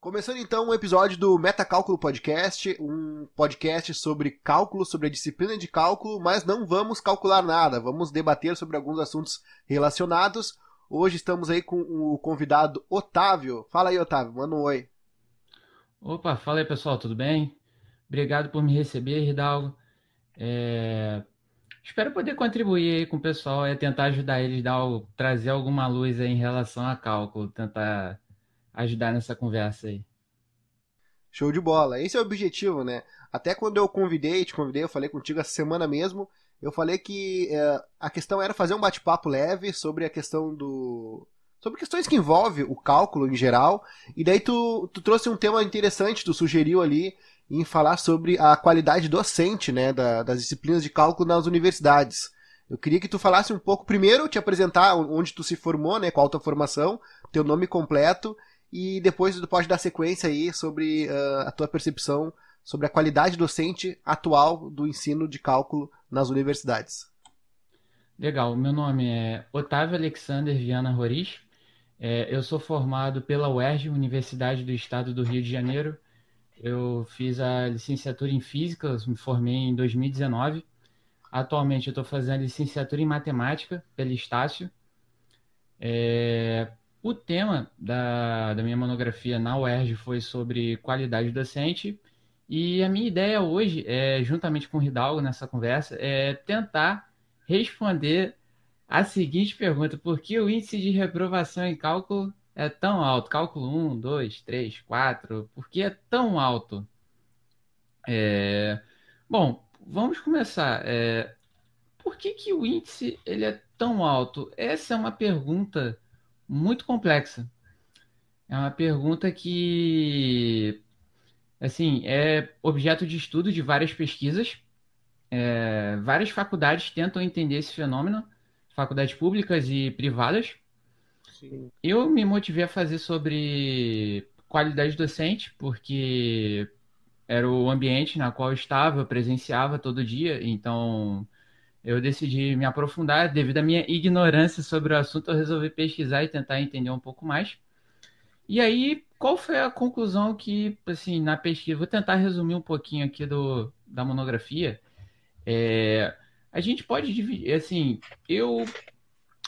Começando então um episódio do Metacálculo Podcast, um podcast sobre cálculo, sobre a disciplina de cálculo, mas não vamos calcular nada, vamos debater sobre alguns assuntos relacionados. Hoje estamos aí com o convidado Otávio. Fala aí, Otávio, manda um oi. Opa, fala aí pessoal, tudo bem? Obrigado por me receber, Hidalgo. É... Espero poder contribuir aí com o pessoal e tentar ajudar eles, dar, trazer alguma luz aí em relação a cálculo, tentar ajudar nessa conversa aí. Show de bola. Esse é o objetivo, né? Até quando eu convidei, te convidei, eu falei contigo essa semana mesmo, eu falei que é, a questão era fazer um bate-papo leve sobre a questão do. sobre questões que envolvem o cálculo em geral. E daí tu, tu trouxe um tema interessante, tu sugeriu ali em falar sobre a qualidade docente, né, da, das disciplinas de cálculo nas universidades. Eu queria que tu falasse um pouco, primeiro, te apresentar onde tu se formou, né, qual a tua formação, teu nome completo, e depois tu pode dar sequência aí sobre uh, a tua percepção sobre a qualidade docente atual do ensino de cálculo nas universidades. Legal, meu nome é Otávio Alexander Viana Roriz, é, eu sou formado pela UERJ, Universidade do Estado do Rio de Janeiro. Eu fiz a licenciatura em Física, me formei em 2019. Atualmente eu estou fazendo a licenciatura em Matemática pela Estácio. É, o tema da, da minha monografia na UERJ foi sobre qualidade docente, e a minha ideia hoje, é, juntamente com o Hidalgo nessa conversa, é tentar responder a seguinte pergunta: por que o índice de reprovação em cálculo é tão alto? Cálculo 1, 2, 3, 4, por que é tão alto? É... Bom, vamos começar. É... Por que, que o índice ele é tão alto? Essa é uma pergunta muito complexa. É uma pergunta que, assim, é objeto de estudo de várias pesquisas. É, várias faculdades tentam entender esse fenômeno, faculdades públicas e privadas. Sim. Eu me motivei a fazer sobre qualidade docente, porque era o ambiente na qual eu estava, eu presenciava todo dia, então eu decidi me aprofundar devido à minha ignorância sobre o assunto. Eu resolvi pesquisar e tentar entender um pouco mais. E aí, qual foi a conclusão que, assim, na pesquisa, vou tentar resumir um pouquinho aqui do, da monografia. É, a gente pode dividir, assim, eu,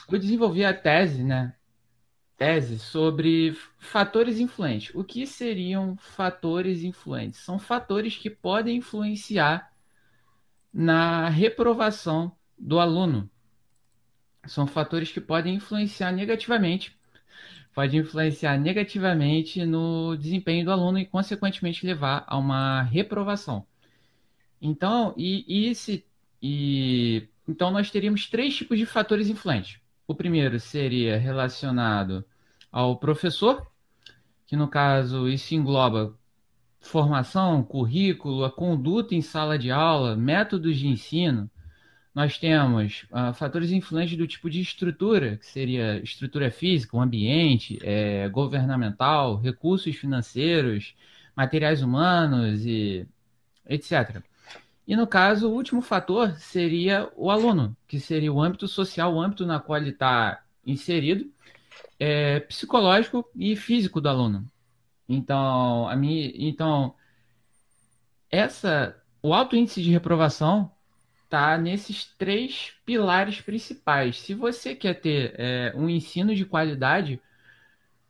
eu desenvolvi a tese, né? Tese sobre fatores influentes. O que seriam fatores influentes? São fatores que podem influenciar na reprovação do aluno. São fatores que podem influenciar negativamente, pode influenciar negativamente no desempenho do aluno e, consequentemente, levar a uma reprovação. Então, e, e esse, e, então nós teríamos três tipos de fatores influentes. O primeiro seria relacionado ao professor, que no caso isso engloba formação, currículo, a conduta em sala de aula, métodos de ensino, nós temos uh, fatores influentes do tipo de estrutura, que seria estrutura física, o ambiente, é, governamental, recursos financeiros, materiais humanos e etc. E no caso, o último fator seria o aluno, que seria o âmbito social, o âmbito na qual ele está inserido, é, psicológico e físico do aluno. Então, a minha, então essa, o alto índice de reprovação está nesses três pilares principais. Se você quer ter é, um ensino de qualidade,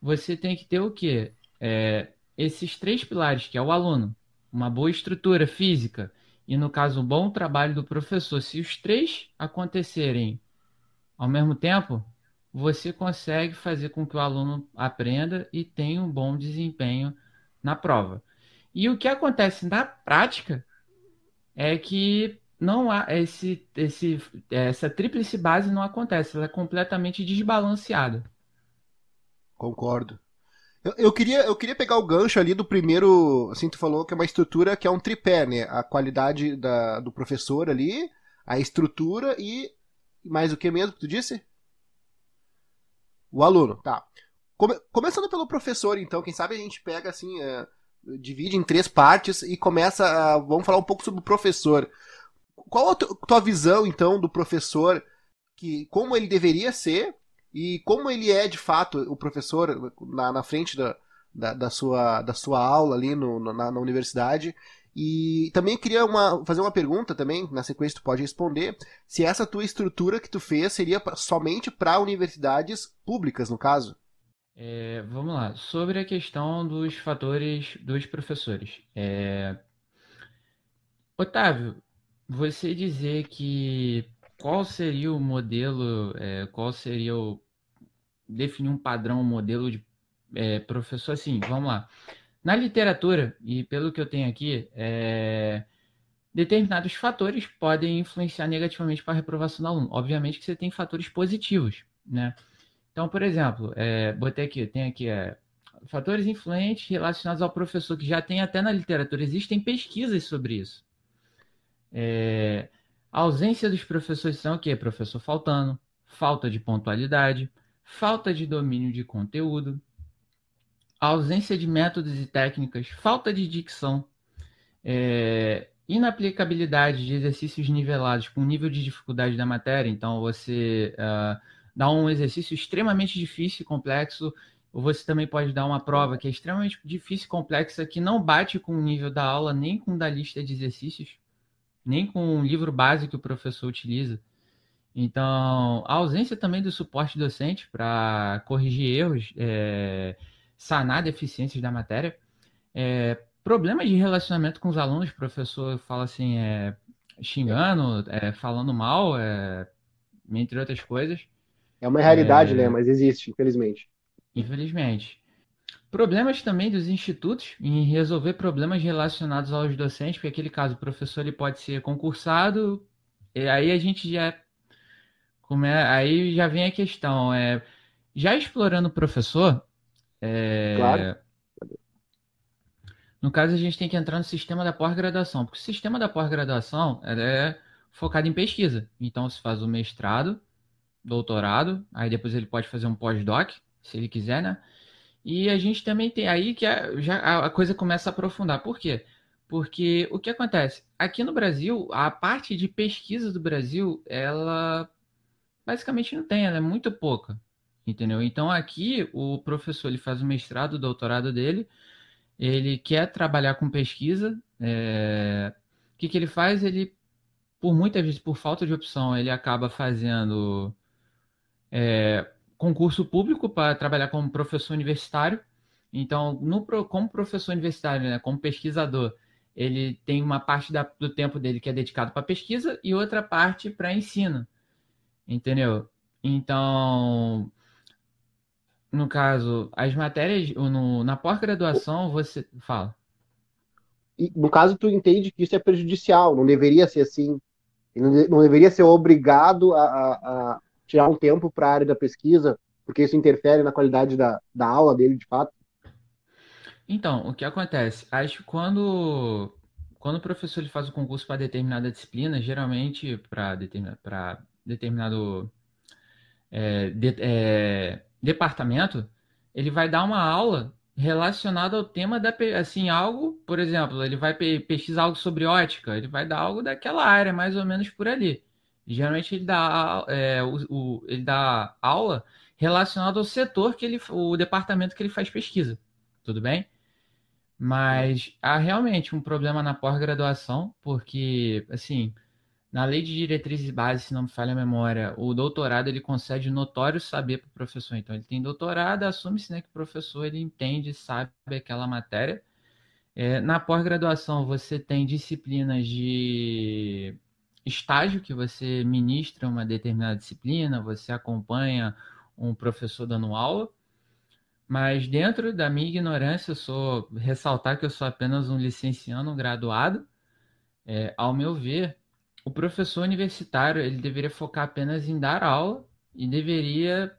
você tem que ter o quê? É, esses três pilares, que é o aluno, uma boa estrutura física e, no caso, um bom trabalho do professor. Se os três acontecerem ao mesmo tempo, você consegue fazer com que o aluno aprenda e tenha um bom desempenho na prova. E o que acontece na prática é que não há esse, esse, essa tríplice base não acontece, ela é completamente desbalanceada. Concordo. Eu, eu, queria, eu queria pegar o gancho ali do primeiro, assim, tu falou que é uma estrutura que é um tripé, né? A qualidade da, do professor ali, a estrutura e mais o que mesmo que tu disse? O aluno, tá. Come, começando pelo professor, então, quem sabe a gente pega assim, é, divide em três partes e começa a, vamos falar um pouco sobre o professor. Qual a tua visão, então, do professor, que como ele deveria ser e como ele é de fato o professor na, na frente da, da, da, sua, da sua aula ali no, na, na universidade. E também queria uma, fazer uma pergunta também, na sequência tu pode responder, se essa tua estrutura que tu fez seria somente para universidades públicas, no caso? É, vamos lá, sobre a questão dos fatores dos professores. É... Otávio, você dizer que qual seria o modelo, é, qual seria o... definir um padrão, um modelo de é, professor, assim, vamos lá. Na literatura, e pelo que eu tenho aqui, é, determinados fatores podem influenciar negativamente para a reprovação do aluno. Obviamente que você tem fatores positivos, né? Então, por exemplo, é, botei aqui, tem aqui é, fatores influentes relacionados ao professor, que já tem até na literatura, existem pesquisas sobre isso. É, a ausência dos professores são o quê? Professor faltando, falta de pontualidade, falta de domínio de conteúdo, a ausência de métodos e técnicas, falta de dicção, é, inaplicabilidade de exercícios nivelados com o nível de dificuldade da matéria. Então, você uh, dá um exercício extremamente difícil e complexo, ou você também pode dar uma prova que é extremamente difícil e complexa, que não bate com o nível da aula, nem com da lista de exercícios, nem com o livro básico que o professor utiliza. Então, a ausência também do suporte docente para corrigir erros. É, sanar deficiências da matéria. É, problemas de relacionamento com os alunos, o professor fala assim, é, xingando, é, falando mal, é, entre outras coisas. É uma realidade, né? Mas existe, infelizmente. Infelizmente. Problemas também dos institutos em resolver problemas relacionados aos docentes, porque aquele caso o professor ele pode ser concursado, e aí a gente já como é, aí já vem a questão, é já explorando o professor, é... Claro. No caso, a gente tem que entrar no sistema da pós-graduação, porque o sistema da pós-graduação é focado em pesquisa. Então, se faz o mestrado, doutorado, aí depois ele pode fazer um pós-doc, se ele quiser, né? E a gente também tem aí que a, já a coisa começa a aprofundar. Por quê? Porque o que acontece? Aqui no Brasil, a parte de pesquisa do Brasil, ela basicamente não tem, ela é muito pouca. Entendeu? Então aqui o professor ele faz o mestrado, o doutorado dele, ele quer trabalhar com pesquisa. É... O que, que ele faz? Ele, por muitas vezes, por falta de opção, ele acaba fazendo é... concurso público para trabalhar como professor universitário. Então, no, como professor universitário, né, como pesquisador, ele tem uma parte da, do tempo dele que é dedicado para pesquisa e outra parte para ensino. Entendeu? Então, no caso, as matérias, no, na pós-graduação, você fala. E, no caso, tu entende que isso é prejudicial, não deveria ser assim. Não, deveria ser obrigado a, a, a tirar um tempo para a área da pesquisa, porque isso interfere na qualidade da, da aula dele, de fato. Então, o que acontece? Acho que quando, quando o professor ele faz o concurso para determinada disciplina, geralmente para determinado, determinado é, de, é, departamento, ele vai dar uma aula relacionada ao tema da assim algo, por exemplo, ele vai pesquisar algo sobre ótica, ele vai dar algo daquela área, mais ou menos por ali. Geralmente ele dá é, o, o, ele dá aula relacionada ao setor que ele, o departamento que ele faz pesquisa, tudo bem? Mas há realmente um problema na pós-graduação, porque assim na lei de diretrizes básicas, se não me falha a memória, o doutorado ele concede notório saber para o professor. Então, ele tem doutorado, assume-se né, que o professor ele entende, sabe aquela matéria. É, na pós-graduação, você tem disciplinas de estágio, que você ministra uma determinada disciplina, você acompanha um professor dando aula. Mas dentro da minha ignorância, eu sou ressaltar que eu sou apenas um licenciando, um graduado. É, ao meu ver, o professor universitário ele deveria focar apenas em dar aula e deveria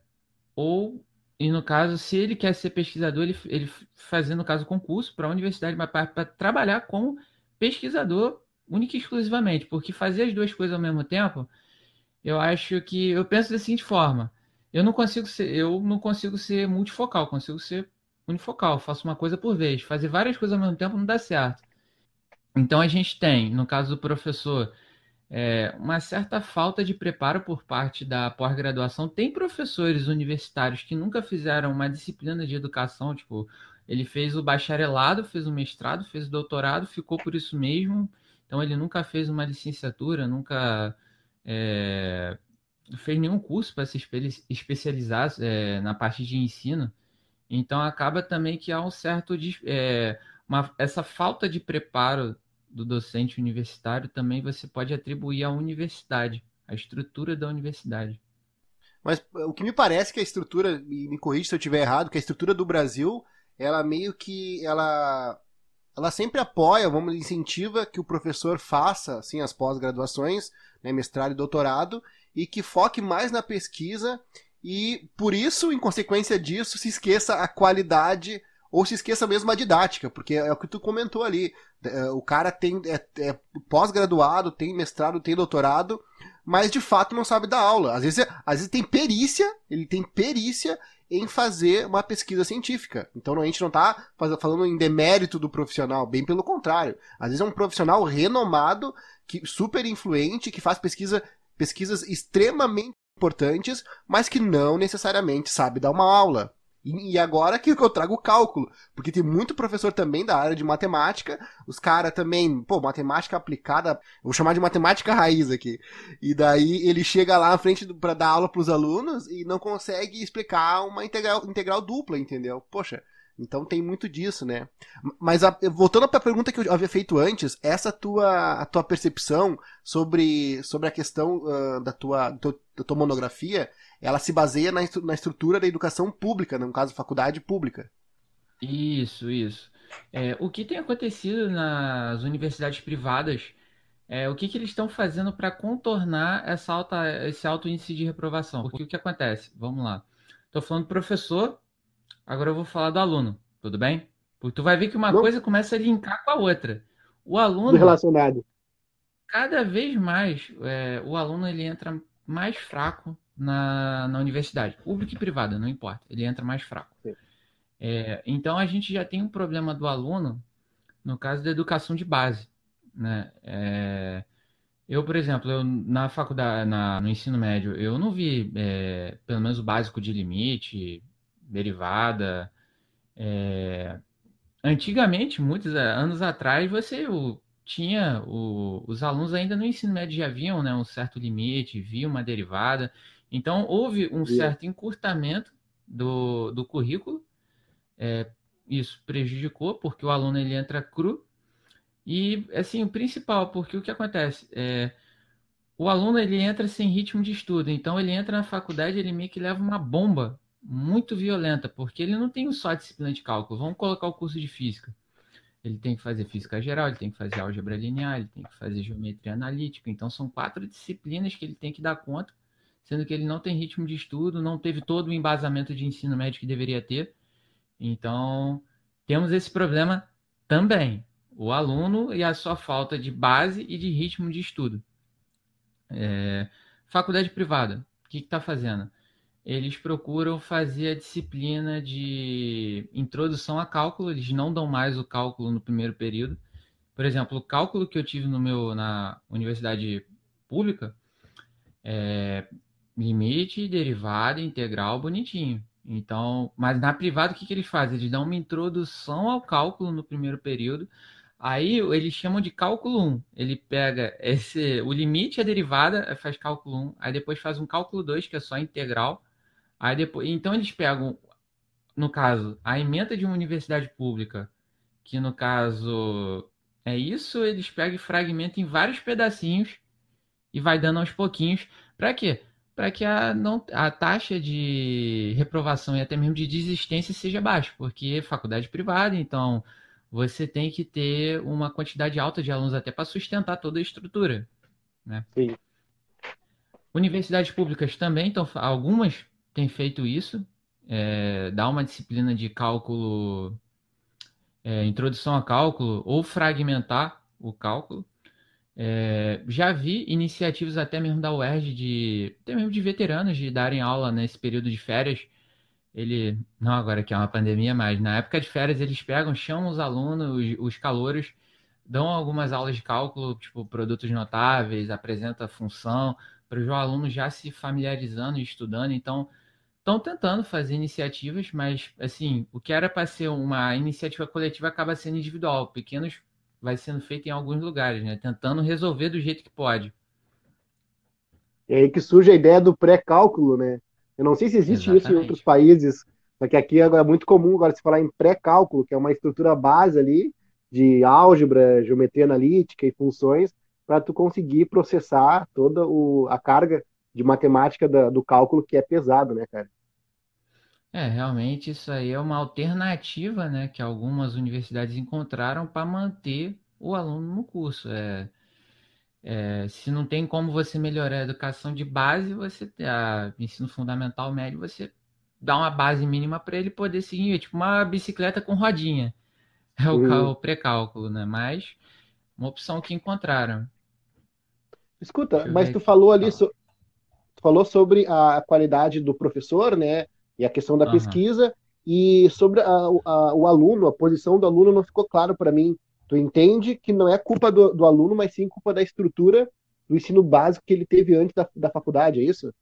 ou e no caso se ele quer ser pesquisador ele, ele fazer no caso concurso para a universidade para trabalhar como pesquisador única e exclusivamente porque fazer as duas coisas ao mesmo tempo eu acho que eu penso da seguinte forma eu não consigo ser eu não consigo ser multifocal consigo ser unifocal faço uma coisa por vez fazer várias coisas ao mesmo tempo não dá certo. Então a gente tem no caso do professor é, uma certa falta de preparo por parte da pós-graduação. Tem professores universitários que nunca fizeram uma disciplina de educação, tipo ele fez o bacharelado, fez o mestrado, fez o doutorado, ficou por isso mesmo. Então ele nunca fez uma licenciatura, nunca é, fez nenhum curso para se especializar é, na parte de ensino. Então acaba também que há um certo é, uma, essa falta de preparo do docente universitário também você pode atribuir à universidade, à estrutura da universidade. Mas o que me parece que a estrutura, e me corrija se eu estiver errado, que a estrutura do Brasil, ela meio que ela ela sempre apoia, vamos incentiva que o professor faça assim as pós-graduações, né, mestrado e doutorado, e que foque mais na pesquisa e por isso, em consequência disso, se esqueça a qualidade ou se esqueça mesmo a didática, porque é o que tu comentou ali. É, o cara tem é, é pós-graduado, tem mestrado, tem doutorado, mas de fato não sabe dar aula. Às vezes, às vezes tem perícia, ele tem perícia em fazer uma pesquisa científica. Então a gente não está falando em demérito do profissional, bem pelo contrário. Às vezes é um profissional renomado, que super influente, que faz pesquisa, pesquisas extremamente importantes, mas que não necessariamente sabe dar uma aula. E, agora que eu trago o cálculo, porque tem muito professor também da área de matemática, os caras também, pô, matemática aplicada, vou chamar de matemática raiz aqui. E daí ele chega lá na frente para dar aula para os alunos e não consegue explicar uma integral, integral dupla, entendeu? Poxa, então tem muito disso, né? Mas a, voltando para a pergunta que eu havia feito antes, essa tua a tua percepção sobre, sobre a questão uh, da, tua, da tua monografia, ela se baseia na, na estrutura da educação pública, no caso faculdade pública. Isso, isso. É, o que tem acontecido nas universidades privadas, é, o que, que eles estão fazendo para contornar essa alta, esse alto índice de reprovação? Porque o que acontece? Vamos lá. Estou falando professor, Agora eu vou falar do aluno, tudo bem? Porque tu vai ver que uma Não. coisa começa a linkar com a outra. O aluno. relacionado. Cada vez mais, é, o aluno ele entra mais fraco na, na universidade, pública e privada, não importa, ele entra mais fraco. É, então a gente já tem um problema do aluno no caso da educação de base. Né? É, eu, por exemplo, eu, na faculdade, na, no ensino médio, eu não vi é, pelo menos o básico de limite, derivada. É... Antigamente, muitos anos atrás, você o, tinha o, os alunos ainda no ensino médio já viam né, um certo limite, viam uma derivada. Então, houve um certo encurtamento do, do currículo. É, isso prejudicou, porque o aluno ele entra cru. E, assim, o principal, porque o que acontece? É, o aluno ele entra sem ritmo de estudo, então ele entra na faculdade, ele meio que leva uma bomba muito violenta, porque ele não tem só a disciplina de cálculo. Vamos colocar o curso de física. Ele tem que fazer física geral, ele tem que fazer álgebra linear, ele tem que fazer geometria analítica. Então, são quatro disciplinas que ele tem que dar conta, sendo que ele não tem ritmo de estudo, não teve todo o embasamento de ensino médio que deveria ter. Então, temos esse problema também. O aluno e a sua falta de base e de ritmo de estudo. É... Faculdade privada, o que está fazendo? Eles procuram fazer a disciplina de introdução a cálculo, eles não dão mais o cálculo no primeiro período. Por exemplo, o cálculo que eu tive no meu na universidade pública é limite, derivada, integral, bonitinho. Então, mas na privada o que, que eles fazem? Eles dão uma introdução ao cálculo no primeiro período. Aí eles chamam de cálculo 1. Ele pega esse o limite e a derivada, faz cálculo 1, aí depois faz um cálculo 2, que é só integral Aí depois, então eles pegam, no caso, a emenda de uma universidade pública, que no caso é isso, eles pegam e fragmentam em vários pedacinhos e vai dando aos pouquinhos. Para quê? Para que a, não, a taxa de reprovação e até mesmo de desistência seja baixa, porque é faculdade privada, então você tem que ter uma quantidade alta de alunos até para sustentar toda a estrutura. Né? Sim. Universidades públicas também, então algumas tem feito isso, é, dar uma disciplina de cálculo, é, introdução a cálculo, ou fragmentar o cálculo. É, já vi iniciativas até mesmo da UERJ, de, até mesmo de veteranos, de darem aula nesse período de férias. Ele, não agora que é uma pandemia, mas na época de férias eles pegam, chamam os alunos, os, os calouros, dão algumas aulas de cálculo, tipo produtos notáveis, apresenta função, para o aluno já se familiarizando e estudando. Então, estão tentando fazer iniciativas, mas assim, o que era para ser uma iniciativa coletiva acaba sendo individual. Pequenos vai sendo feito em alguns lugares, né? Tentando resolver do jeito que pode. É aí que surge a ideia do pré-cálculo, né? Eu não sei se existe Exatamente. isso em outros países, só que aqui é muito comum agora se falar em pré-cálculo, que é uma estrutura base ali de álgebra, geometria analítica e funções, para tu conseguir processar toda o, a carga de matemática da, do cálculo que é pesado, né, cara? É, realmente isso aí é uma alternativa, né, que algumas universidades encontraram para manter o aluno no curso. É, é, se não tem como você melhorar a educação de base, você a ensino fundamental médio, você dá uma base mínima para ele poder seguir, tipo uma bicicleta com rodinha. É o, uhum. o pré-cálculo, né? Mas uma opção que encontraram. Escuta, mas tu falou ali, so, tu falou sobre a qualidade do professor, né? E a questão da uhum. pesquisa e sobre a, a, o aluno, a posição do aluno não ficou claro para mim. Tu entende que não é culpa do, do, aluno, mas sim culpa da estrutura do ensino básico que ele teve antes da, da faculdade, é isso?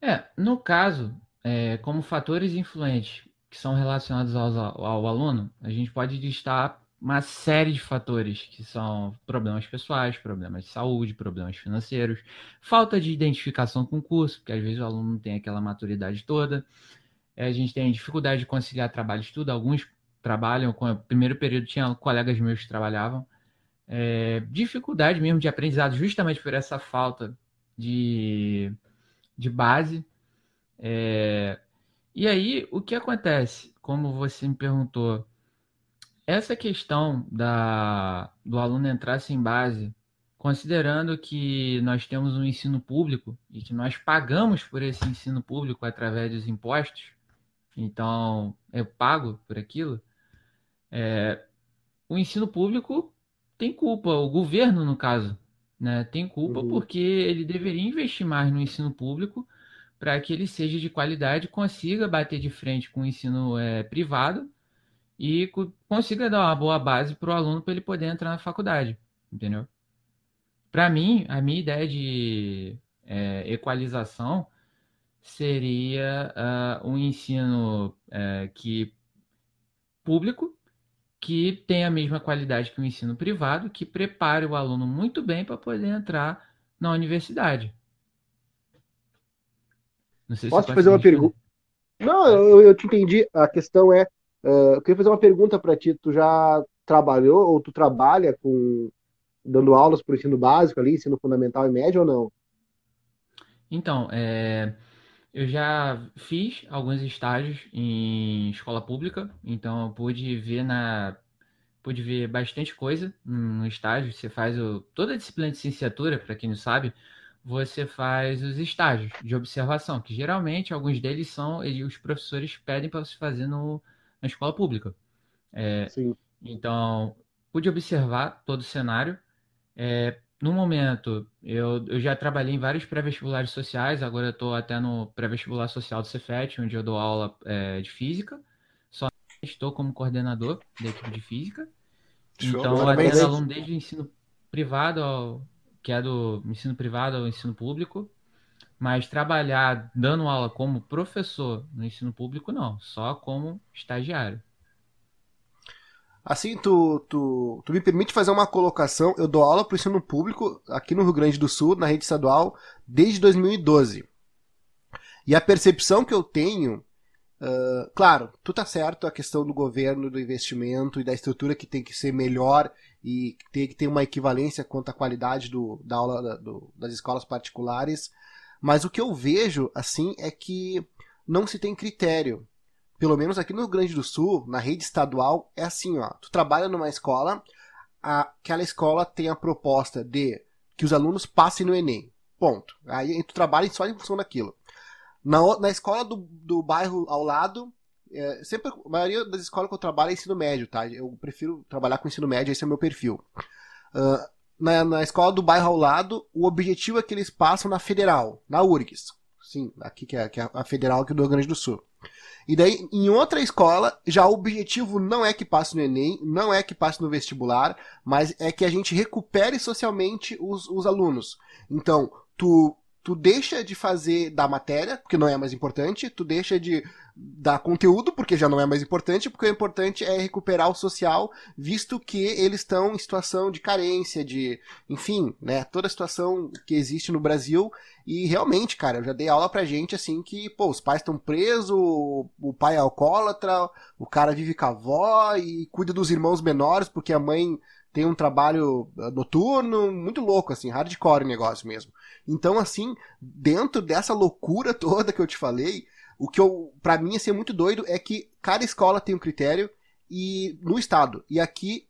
É, no caso, é, como fatores influentes que são relacionados ao, ao aluno, a gente pode listar uma série de fatores que são problemas pessoais, problemas de saúde, problemas financeiros, falta de identificação com o curso, porque às vezes o aluno não tem aquela maturidade toda. É, a gente tem dificuldade de conciliar trabalho e estudo. Alguns trabalham, com o primeiro período tinha colegas meus que trabalhavam. É, dificuldade mesmo de aprendizado, justamente por essa falta de, de base. É, e aí, o que acontece? Como você me perguntou, essa questão da, do aluno entrar sem base, considerando que nós temos um ensino público e que nós pagamos por esse ensino público através dos impostos, então eu pago por aquilo, é, o ensino público tem culpa, o governo, no caso, né, tem culpa uhum. porque ele deveria investir mais no ensino público para que ele seja de qualidade, consiga bater de frente com o ensino é, privado e consiga dar uma boa base para o aluno para ele poder entrar na faculdade, entendeu? Para mim, a minha ideia de é, equalização seria uh, um ensino uh, que público que tenha a mesma qualidade que o ensino privado, que prepare o aluno muito bem para poder entrar na universidade. Posso te fazer uma pergunta? Não, eu, eu te entendi. A questão é Uh, eu queria fazer uma pergunta para ti. Tu já trabalhou ou tu trabalha com dando aulas para o ensino básico ali, ensino fundamental e médio ou não? Então, é, eu já fiz alguns estágios em escola pública, então eu pude ver na pude ver bastante coisa no estágio. Você faz o, toda a disciplina de licenciatura, para quem não sabe, você faz os estágios de observação, que geralmente alguns deles são, os professores pedem para você fazer no, na escola pública. É, então, pude observar todo o cenário. É, no momento, eu, eu já trabalhei em vários pré-vestibulares sociais, agora eu estou até no pré-vestibular social do Cefet, onde eu dou aula é, de física. Só estou como coordenador da equipe de física. Show, então, eu atendo aluno desde o ensino privado, ao, que é do ensino privado ao ensino público. Mas trabalhar dando aula como professor no ensino público, não. Só como estagiário. Assim, tu, tu, tu me permite fazer uma colocação. Eu dou aula para o ensino público aqui no Rio Grande do Sul, na rede estadual, desde 2012. E a percepção que eu tenho Uh, claro, tu tá certo a questão do governo, do investimento e da estrutura que tem que ser melhor e tem que ter uma equivalência quanto à qualidade do, da aula da, do, das escolas particulares. Mas o que eu vejo, assim, é que não se tem critério. Pelo menos aqui no Rio Grande do Sul, na rede estadual, é assim, ó. Tu trabalha numa escola, aquela escola tem a proposta de que os alunos passem no Enem. Ponto. Aí tu trabalha só em função daquilo. Na, na escola do, do bairro ao lado, é, sempre a maioria das escolas que eu trabalho é ensino médio, tá? Eu prefiro trabalhar com ensino médio, esse é o meu perfil. Uh, na, na escola do bairro ao lado, o objetivo é que eles passam na federal, na URGS. Sim, aqui que é, que é a federal aqui do Rio Grande do Sul. E daí, em outra escola, já o objetivo não é que passe no Enem, não é que passe no vestibular, mas é que a gente recupere socialmente os, os alunos. Então, tu tu deixa de fazer da matéria, porque não é mais importante, tu deixa de dar conteúdo, porque já não é mais importante, porque o importante é recuperar o social, visto que eles estão em situação de carência, de, enfim, né, toda a situação que existe no Brasil, e realmente, cara, eu já dei aula pra gente, assim, que, pô, os pais estão presos, o pai é alcoólatra, o cara vive com a avó e cuida dos irmãos menores, porque a mãe tem um trabalho ah, noturno, muito louco, assim, hardcore negócio mesmo. Então, assim, dentro dessa loucura toda que eu te falei, o que eu, para mim, assim, é muito doido é que cada escola tem um critério e no estado. E aqui,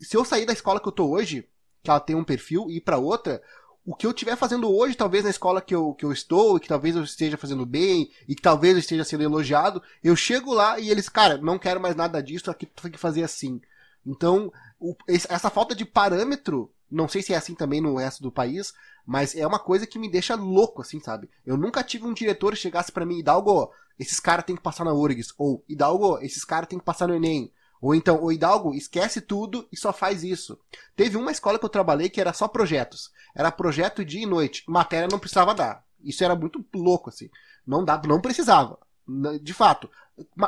se eu sair da escola que eu tô hoje, que ela tem um perfil, e ir para outra, o que eu estiver fazendo hoje, talvez na escola que eu, que eu estou, e que talvez eu esteja fazendo bem, e que talvez eu esteja sendo elogiado, eu chego lá e eles, cara, não quero mais nada disso, aqui tu tem que fazer assim. Então, o, essa falta de parâmetro, não sei se é assim também no resto do país, mas é uma coisa que me deixa louco, assim, sabe? Eu nunca tive um diretor que chegasse para mim, Hidalgo, esses caras têm que passar na URGS, ou Hidalgo, esses caras têm que passar no Enem, ou então, o Hidalgo, esquece tudo e só faz isso. Teve uma escola que eu trabalhei que era só projetos. Era projeto dia e noite. Matéria não precisava dar. Isso era muito louco, assim. Não dá, não precisava. De fato.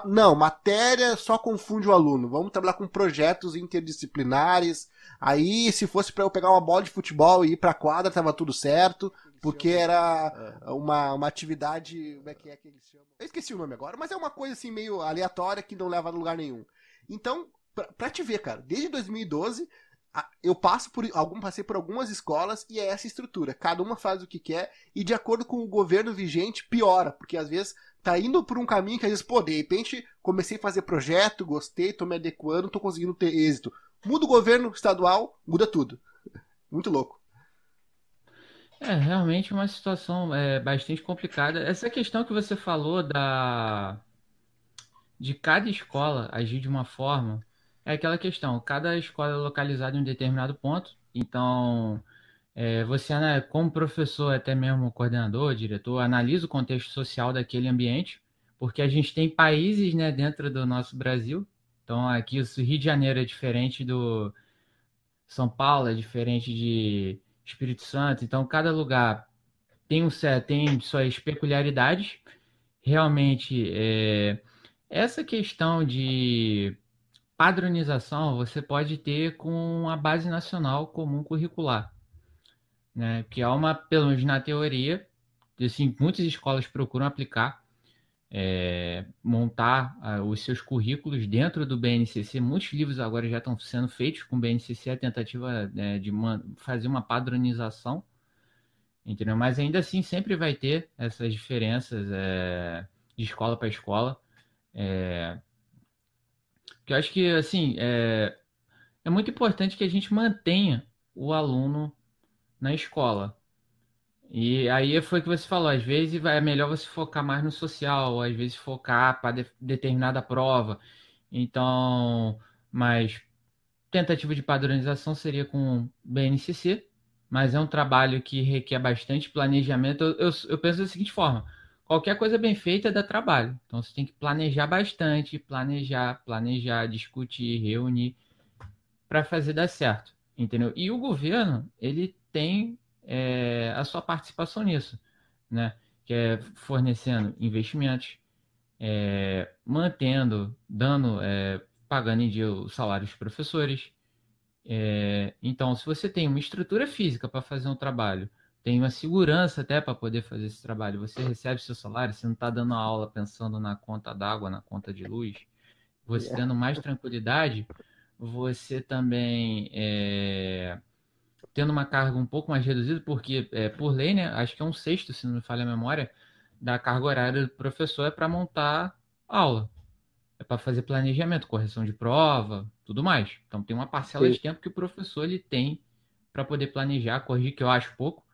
Não, matéria só confunde o aluno. Vamos trabalhar com projetos interdisciplinares. Aí, se fosse para eu pegar uma bola de futebol e ir pra quadra, tava tudo certo. Porque era é. uma, uma atividade. Como é que é que eles chamam? Eu esqueci o nome agora, mas é uma coisa assim meio aleatória que não leva a lugar nenhum. Então, pra, pra te ver, cara, desde 2012 eu passo por algum passei por algumas escolas e é essa estrutura. Cada uma faz o que quer e de acordo com o governo vigente piora, porque às vezes tá indo por um caminho que às vezes, pô, de repente comecei a fazer projeto, gostei, tô me adequando, tô conseguindo ter êxito. Muda o governo estadual, muda tudo. Muito louco. É realmente uma situação é, bastante complicada. Essa questão que você falou da de cada escola agir de uma forma é aquela questão. Cada escola é localizada em um determinado ponto, então é, você, como professor, até mesmo coordenador, diretor, analisa o contexto social daquele ambiente, porque a gente tem países né, dentro do nosso Brasil. Então, aqui o Rio de Janeiro é diferente do São Paulo, é diferente de Espírito Santo. Então, cada lugar tem, um, tem suas peculiaridades. Realmente, é, essa questão de padronização você pode ter com a base nacional comum curricular né? Que é uma, pelo menos na teoria, assim, muitas escolas procuram aplicar, é, montar uh, os seus currículos dentro do BNCC. Muitos livros agora já estão sendo feitos com o BNCC, a tentativa né, de uma, fazer uma padronização, entendeu? Mas ainda assim sempre vai ter essas diferenças é, de escola para escola. É, que eu acho que assim é, é muito importante que a gente mantenha o aluno na escola. E aí foi o que você falou, às vezes é melhor você focar mais no social, às vezes focar para de, determinada prova. Então, mas tentativa de padronização seria com BNCC, mas é um trabalho que requer bastante planejamento. Eu, eu, eu penso da seguinte forma: qualquer coisa bem feita dá trabalho. Então você tem que planejar bastante, planejar, planejar, discutir, reunir para fazer dar certo, entendeu? E o governo, ele tem é, a sua participação nisso, né? Que é fornecendo investimentos, é, mantendo, dando, é, pagando em dia o salário dos professores. É, então, se você tem uma estrutura física para fazer um trabalho, tem uma segurança até para poder fazer esse trabalho, você recebe seu salário, você não está dando aula pensando na conta d'água, na conta de luz, você é. tendo mais tranquilidade, você também é, tendo uma carga um pouco mais reduzida, porque é, por lei, né, acho que é um sexto, se não me falha a memória, da carga horária do professor é para montar aula. É para fazer planejamento, correção de prova, tudo mais. Então tem uma parcela Sim. de tempo que o professor ele tem para poder planejar, corrigir, que eu acho pouco.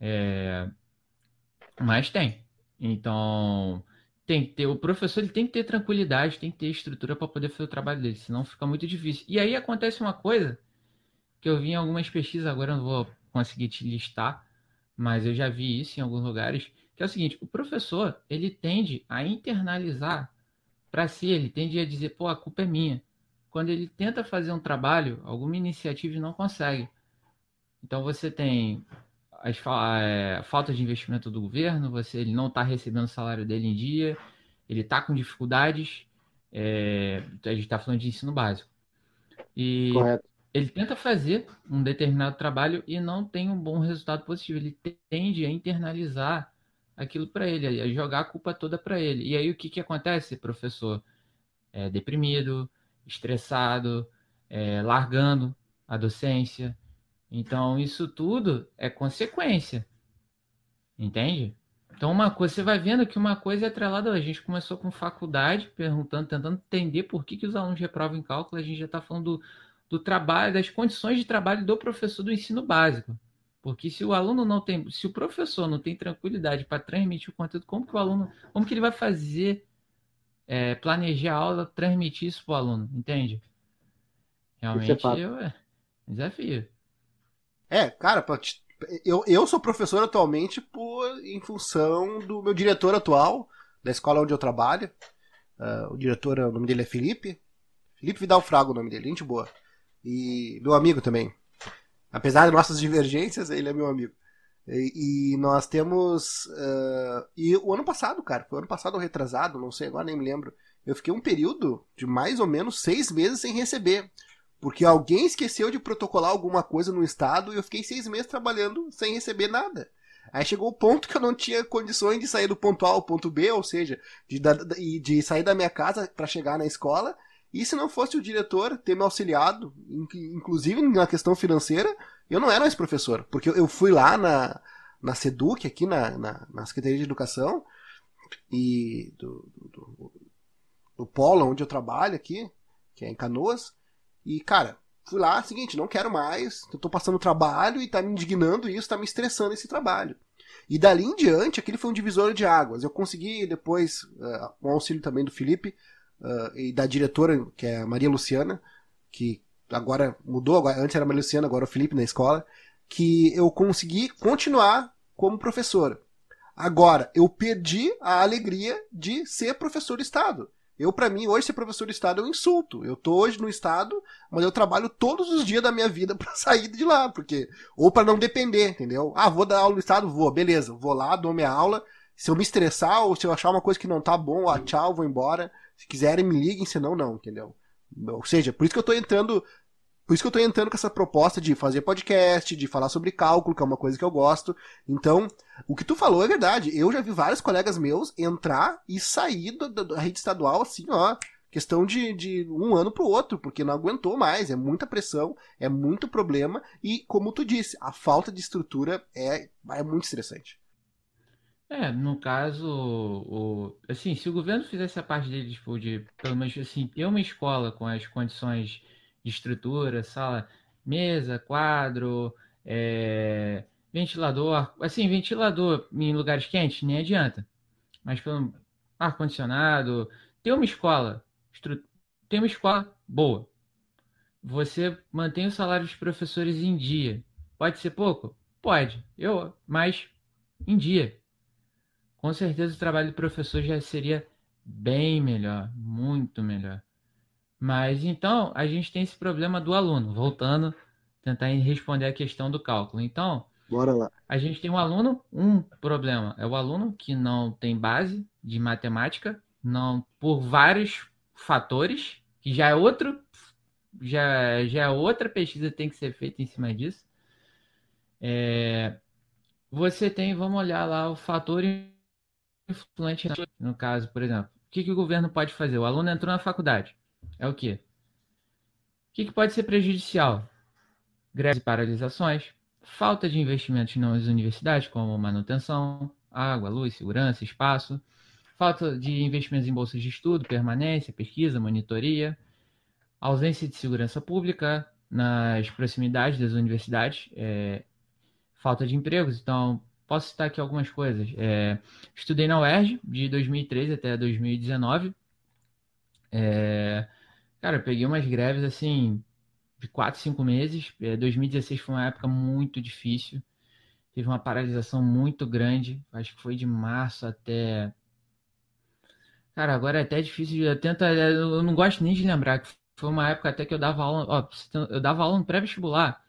É... Mas tem. Então, tem que ter, o professor ele tem que ter tranquilidade, tem que ter estrutura para poder fazer o trabalho dele, senão fica muito difícil. E aí acontece uma coisa que eu vi em algumas pesquisas, agora eu não vou conseguir te listar, mas eu já vi isso em alguns lugares, que é o seguinte, o professor, ele tende a internalizar para si, ele tende a dizer, pô, a culpa é minha. Quando ele tenta fazer um trabalho, alguma iniciativa e não consegue. Então você tem as, é, falta de investimento do governo, você ele não está recebendo o salário dele em dia, ele está com dificuldades. É, a gente está falando de ensino básico. E Correto. Ele tenta fazer um determinado trabalho e não tem um bom resultado positivo. Ele tende a internalizar aquilo para ele, a jogar a culpa toda para ele. E aí o que, que acontece, professor? É deprimido, estressado, é, largando a docência. Então, isso tudo é consequência. Entende? Então, uma coisa, você vai vendo que uma coisa é atrelada. A gente começou com faculdade, perguntando, tentando entender por que, que os alunos reprovam em cálculo. A gente já está falando do, do trabalho, das condições de trabalho do professor do ensino básico. Porque se o aluno não tem, se o professor não tem tranquilidade para transmitir o conteúdo, como que o aluno, como que ele vai fazer, é, planejar a aula, transmitir isso para o aluno, entende? Realmente é, é desafio. É, cara, eu, eu sou professor atualmente por em função do meu diretor atual, da escola onde eu trabalho. Uh, o diretor, o nome dele é Felipe. Felipe Vidal Frago, o nome dele, gente boa. E meu amigo também. Apesar de nossas divergências, ele é meu amigo. E, e nós temos. Uh, e o ano passado, cara, foi o ano passado ou retrasado, não sei agora, nem me lembro. Eu fiquei um período de mais ou menos seis meses sem receber. Porque alguém esqueceu de protocolar alguma coisa no estado e eu fiquei seis meses trabalhando sem receber nada. Aí chegou o ponto que eu não tinha condições de sair do ponto A ao ponto B, ou seja, de, de, de sair da minha casa para chegar na escola. E se não fosse o diretor ter me auxiliado, inclusive na questão financeira, eu não era mais professor. Porque eu fui lá na, na SEDUC, aqui na, na, na Secretaria de Educação, e do, do, do polo onde eu trabalho aqui, que é em Canoas, e, cara, fui lá, seguinte, não quero mais, eu tô passando trabalho e tá me indignando isso, tá me estressando esse trabalho. E dali em diante, aquele foi um divisor de águas. Eu consegui depois, com o auxílio também do Felipe uh, e da diretora, que é a Maria Luciana, que agora mudou, agora, antes era Maria Luciana, agora o Felipe na escola, que eu consegui continuar como professor. Agora, eu perdi a alegria de ser professor de Estado. Eu, para mim, hoje ser professor de Estado é um insulto. Eu tô hoje no Estado, mas eu trabalho todos os dias da minha vida para sair de lá, porque ou para não depender, entendeu? Ah, vou dar aula no Estado? Vou, beleza. Vou lá, dou minha aula. Se eu me estressar ou se eu achar uma coisa que não tá bom, ah, tchau, vou embora. Se quiserem, me liguem, senão não, entendeu? Ou seja, por isso que eu tô entrando por isso que eu tô entrando com essa proposta de fazer podcast, de falar sobre cálculo, que é uma coisa que eu gosto. Então, o que tu falou é verdade. Eu já vi vários colegas meus entrar e sair da, rede estadual assim, ó. Questão de, de um ano pro outro, porque não aguentou mais. É muita pressão, é muito problema. E, como tu disse, a falta de estrutura é, é muito estressante. É, no caso, o, assim, se o governo fizesse a parte dele, tipo, de pelo menos assim, ter uma escola com as condições de estrutura, sala, mesa, quadro, é, ventilador. Assim, ventilador em lugares quentes nem adianta. Mas pelo ar-condicionado, ter uma escola, ter uma escola boa. Você mantém o salário dos professores em dia. Pode ser pouco? Pode. Eu, mas em dia. Com certeza o trabalho do professor já seria bem melhor, muito melhor. Mas então a gente tem esse problema do aluno, voltando, tentar responder a questão do cálculo. Então, Bora lá. A gente tem um aluno, um problema é o aluno que não tem base de matemática, não por vários fatores, que já é outro, já, já é outra pesquisa que tem que ser feita em cima disso. É, você tem, vamos olhar lá o fator influente no caso, por exemplo. O que, que o governo pode fazer? O aluno entrou na faculdade é o quê? O que, que pode ser prejudicial? Greves e paralisações, falta de investimentos nas universidades, como manutenção, água, luz, segurança, espaço, falta de investimentos em bolsas de estudo, permanência, pesquisa, monitoria, ausência de segurança pública nas proximidades das universidades, é, falta de empregos. Então, posso citar aqui algumas coisas. É, estudei na UERJ de 2013 até 2019. É, Cara, peguei umas greves assim de 4, 5 meses. 2016 é, foi uma época muito difícil. Teve uma paralisação muito grande. Acho que foi de março até. Cara, agora é até difícil. Eu, tento, eu não gosto nem de lembrar que foi uma época até que eu dava aula. Ó, eu dava aula no pré-vestibular.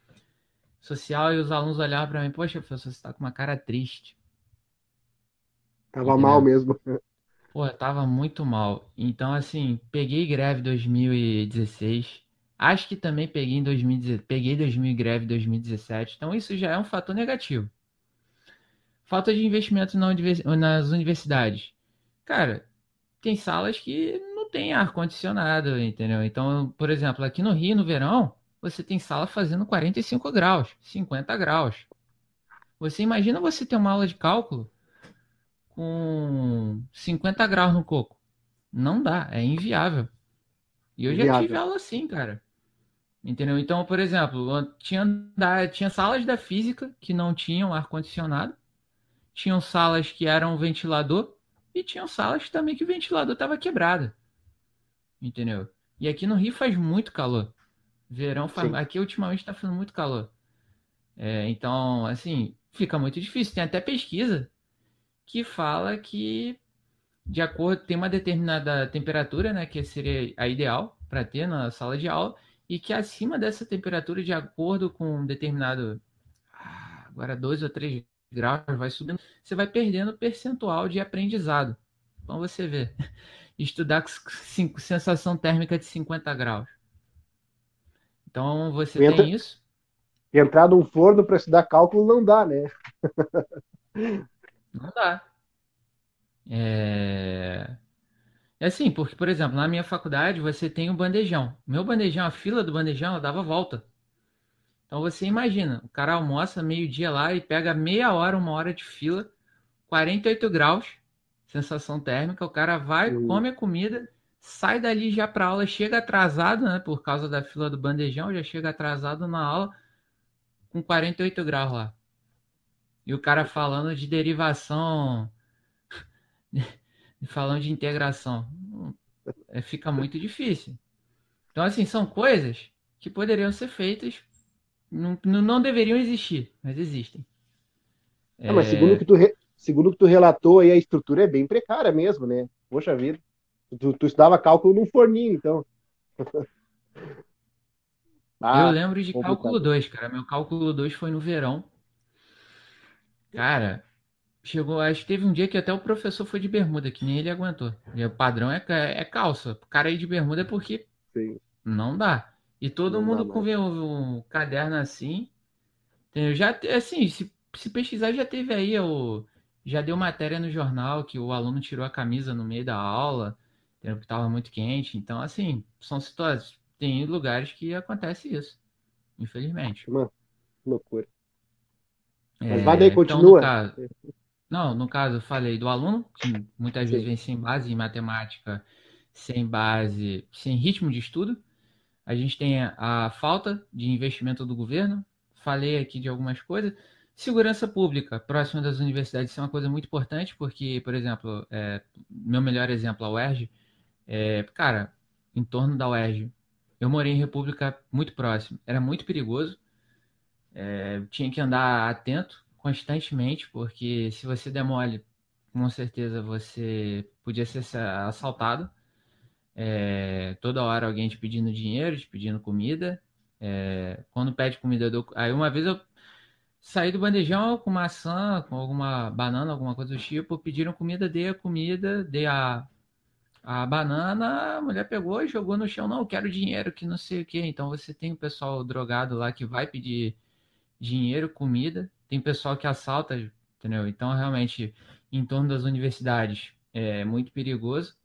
Social e os alunos olhavam para mim, poxa, professor, você está com uma cara triste. Tava Entendeu? mal mesmo. Pô, tava muito mal. Então, assim, peguei greve 2016. Acho que também peguei em 2017, peguei 2000 greve 2017. Então, isso já é um fator negativo. Falta de investimento nas universidades. Cara, tem salas que não tem ar-condicionado, entendeu? Então, por exemplo, aqui no Rio, no verão, você tem sala fazendo 45 graus, 50 graus. Você imagina você ter uma aula de cálculo com 50 graus no coco. Não dá, é inviável. E eu já tive aula assim, cara. Entendeu? Então, por exemplo, tinha, tinha salas da física que não tinham ar-condicionado, tinham salas que eram ventilador e tinham salas também que o ventilador estava quebrado. Entendeu? E aqui no Rio faz muito calor. Verão faz... aqui ultimamente está fazendo muito calor. É, então, assim, fica muito difícil. Tem até pesquisa que fala que de acordo tem uma determinada temperatura, né, que seria a ideal para ter na sala de aula e que acima dessa temperatura, de acordo com um determinado ah, agora 2 ou 3 graus vai subindo, você vai perdendo percentual de aprendizado. Então você vê, estudar com sensação térmica de 50 graus. Então você Entra... tem isso. Entrar num forno para estudar cálculo não dá, né? não dá. É... é assim, porque, por exemplo, na minha faculdade você tem o um bandejão. Meu bandejão, a fila do bandejão, ela dava volta. Então você imagina, o cara almoça meio-dia lá e pega meia hora, uma hora de fila, 48 graus, sensação térmica, o cara vai, come a comida, sai dali já para aula, chega atrasado, né, por causa da fila do bandejão, já chega atrasado na aula com 48 graus lá. E o cara falando de derivação, falando de integração, é, fica muito difícil. Então, assim, são coisas que poderiam ser feitas não, não deveriam existir, mas existem. É... mas segundo que, tu re... segundo que tu relatou aí, a estrutura é bem precária mesmo, né? Poxa vida. Tu, tu estudava cálculo num forninho, então. ah, eu lembro de complicado. cálculo 2, cara. Meu cálculo 2 foi no verão. Cara, chegou. Acho que teve um dia que até o professor foi de bermuda, que nem ele aguentou. E o padrão é, é calça. O cara ir de bermuda é porque Sim. não dá. E todo não mundo com um, um, caderno assim. Entendeu? Já, assim, se, se pesquisar, já teve aí, o, já deu matéria no jornal que o aluno tirou a camisa no meio da aula, entendeu? que estava muito quente. Então, assim, são situações. Tem lugares que acontece isso, infelizmente. Uma loucura. É, Mas vai daí, continua. Então, no caso, não, no caso, eu falei do aluno, que muitas Sim. vezes vem sem base em matemática, sem base, sem ritmo de estudo. A gente tem a falta de investimento do governo, falei aqui de algumas coisas. Segurança pública, próximo das universidades, isso é uma coisa muito importante, porque, por exemplo, é, meu melhor exemplo, a UERJ, é, cara, em torno da UERJ, eu morei em República muito próximo, era muito perigoso, é, tinha que andar atento constantemente, porque se você demole, com certeza você podia ser assaltado. É, toda hora alguém te pedindo dinheiro, te pedindo comida. É, quando pede comida, eu dou... aí uma vez eu saí do bandejão com maçã, com alguma banana, alguma coisa do tipo, pediram comida, dei a comida, dei a, a banana, a mulher pegou e jogou no chão, não, quero dinheiro, que não sei o que. Então você tem o pessoal drogado lá que vai pedir dinheiro, comida, tem pessoal que assalta, entendeu? Então realmente em torno das universidades é muito perigoso.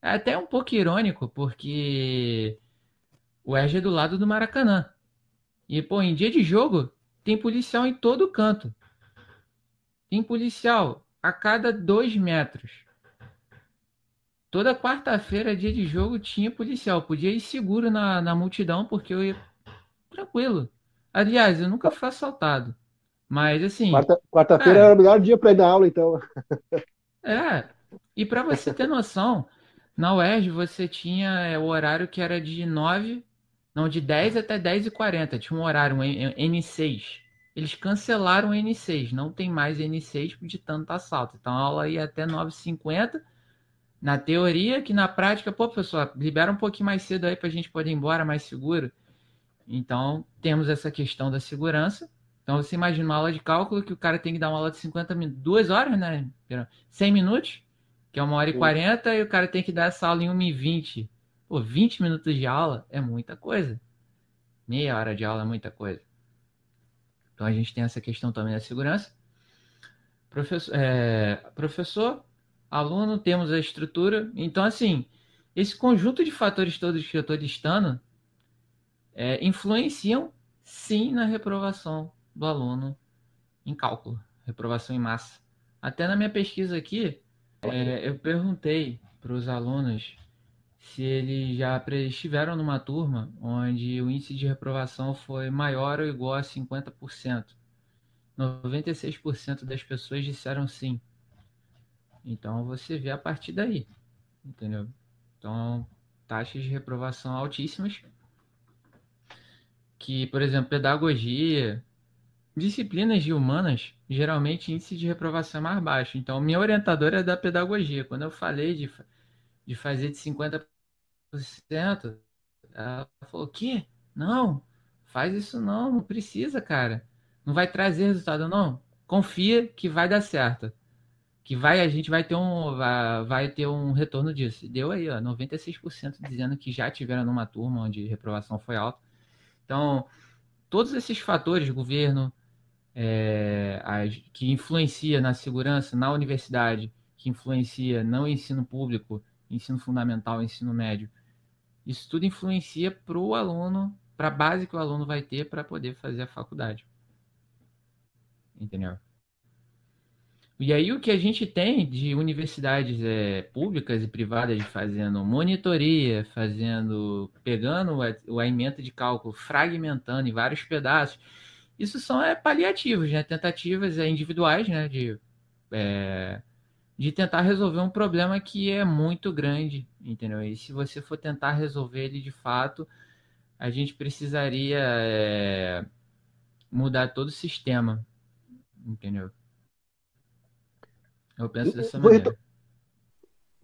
É até um pouco irônico, porque o Erge é do lado do Maracanã. E, pô, em dia de jogo, tem policial em todo canto. Tem policial a cada dois metros. Toda quarta-feira, dia de jogo, tinha policial. Podia ir seguro na, na multidão, porque eu ia tranquilo. Aliás, eu nunca fui assaltado. Mas, assim. Quarta-feira é, era o melhor dia para ir dar aula, então. É. E para você ter noção, na UERJ você tinha é, o horário que era de 9, não, de 10 até 10 e 40. Tinha um horário, um N6. Eles cancelaram o N6, não tem mais N6 de tanto assalto. Então a aula ia até 9h50. Na teoria, que na prática, pô, pessoal, libera um pouquinho mais cedo aí pra gente poder ir embora mais seguro. Então, temos essa questão da segurança. Então, você imagina uma aula de cálculo que o cara tem que dar uma aula de 50 minutos, duas horas, né? 100 minutos, que é uma hora e 40, e o cara tem que dar essa aula em 1 e 20. Pô, 20 minutos de aula é muita coisa. Meia hora de aula é muita coisa. Então, a gente tem essa questão também da segurança. Professor, é, professor aluno, temos a estrutura. Então, assim, esse conjunto de fatores todos que eu estou listando é, influenciam sim na reprovação do aluno em cálculo, reprovação em massa. Até na minha pesquisa aqui, é, eu perguntei para os alunos se eles já estiveram numa turma onde o índice de reprovação foi maior ou igual a 50%. 96% das pessoas disseram sim. Então você vê a partir daí, entendeu? Então, taxas de reprovação altíssimas. Que, por exemplo, pedagogia, disciplinas de humanas, geralmente índice de reprovação é mais baixo. Então, minha orientadora é da pedagogia. Quando eu falei de, de fazer de 50%, ela falou: que? Não, faz isso não, não precisa, cara. Não vai trazer resultado, não. Confia que vai dar certo que vai a gente vai ter um vai, ter um retorno disso. Deu aí, ó, 96% dizendo que já tiveram numa turma onde reprovação foi alta. Então, todos esses fatores, governo, é, que influencia na segurança na universidade, que influencia no ensino público, ensino fundamental, ensino médio, isso tudo influencia para o aluno, para a base que o aluno vai ter para poder fazer a faculdade. Entendeu? E aí o que a gente tem de universidades é, públicas e privadas fazendo monitoria, fazendo, pegando o aimento de cálculo, fragmentando em vários pedaços, isso são é, paliativos, né? tentativas é, individuais né? de, é, de tentar resolver um problema que é muito grande, entendeu? E se você for tentar resolver ele de fato, a gente precisaria é, mudar todo o sistema, entendeu? Eu penso dessa maneira.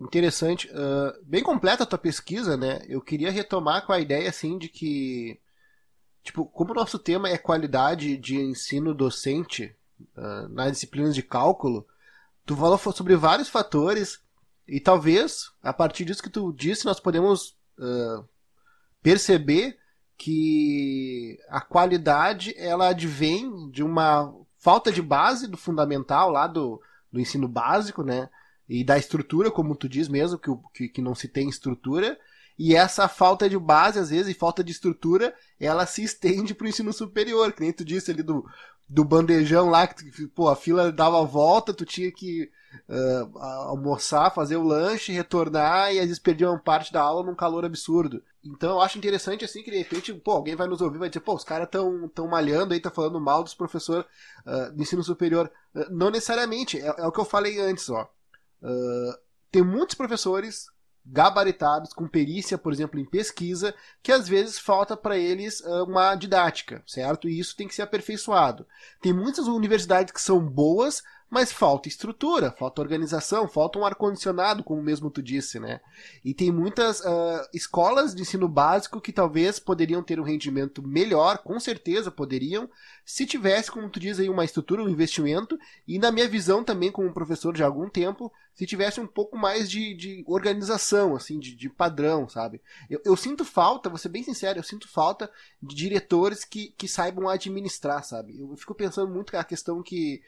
Interessante. Uh, bem completa a tua pesquisa, né? Eu queria retomar com a ideia, assim, de que, tipo, como o nosso tema é qualidade de ensino docente uh, nas disciplinas de cálculo, tu falou sobre vários fatores e talvez, a partir disso que tu disse, nós podemos uh, perceber que a qualidade, ela advém de uma falta de base do fundamental lá do do ensino básico, né? E da estrutura, como tu diz mesmo, que, que, que não se tem estrutura. E essa falta de base, às vezes, e falta de estrutura, ela se estende para o ensino superior, que nem tu disse ali do, do bandejão lá, que pô, a fila dava a volta, tu tinha que uh, almoçar, fazer o lanche, retornar, e às vezes perdia uma parte da aula num calor absurdo. Então eu acho interessante assim que de repente, pô, alguém vai nos ouvir vai dizer, pô, os caras estão tão malhando aí, tá falando mal dos professores uh, de ensino superior. Uh, não necessariamente, é, é, o que eu falei antes, ó. Uh, tem muitos professores gabaritados, com perícia, por exemplo, em pesquisa, que às vezes falta para eles uma didática, certo? E isso tem que ser aperfeiçoado. Tem muitas universidades que são boas, mas falta estrutura, falta organização, falta um ar-condicionado, como mesmo tu disse, né? E tem muitas uh, escolas de ensino básico que talvez poderiam ter um rendimento melhor, com certeza poderiam, se tivesse, como tu diz aí, uma estrutura, um investimento, e na minha visão também, como professor de algum tempo, se tivesse um pouco mais de, de organização, assim, de, de padrão, sabe? Eu, eu, sinto falta, vou ser bem sincero, eu sinto falta de diretores que, que saibam administrar, sabe? Eu fico pensando muito a questão que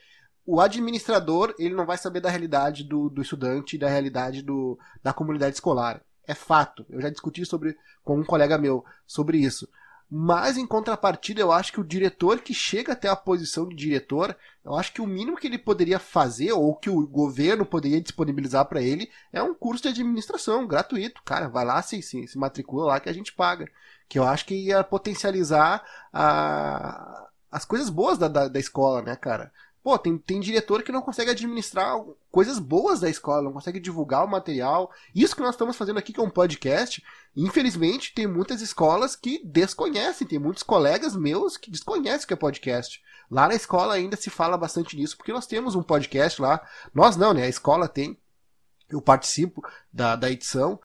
o administrador ele não vai saber da realidade do, do estudante, da realidade do, da comunidade escolar. É fato. Eu já discuti sobre com um colega meu sobre isso. Mas em contrapartida, eu acho que o diretor que chega até a posição de diretor, eu acho que o mínimo que ele poderia fazer ou que o governo poderia disponibilizar para ele é um curso de administração gratuito. Cara, vai lá se, se, se matricula lá que a gente paga. Que eu acho que ia potencializar a, as coisas boas da, da, da escola, né, cara? Pô, tem, tem diretor que não consegue administrar coisas boas da escola, não consegue divulgar o material. Isso que nós estamos fazendo aqui, que é um podcast, infelizmente tem muitas escolas que desconhecem, tem muitos colegas meus que desconhecem o que é podcast. Lá na escola ainda se fala bastante nisso, porque nós temos um podcast lá. Nós não, né? A escola tem. Eu participo da, da edição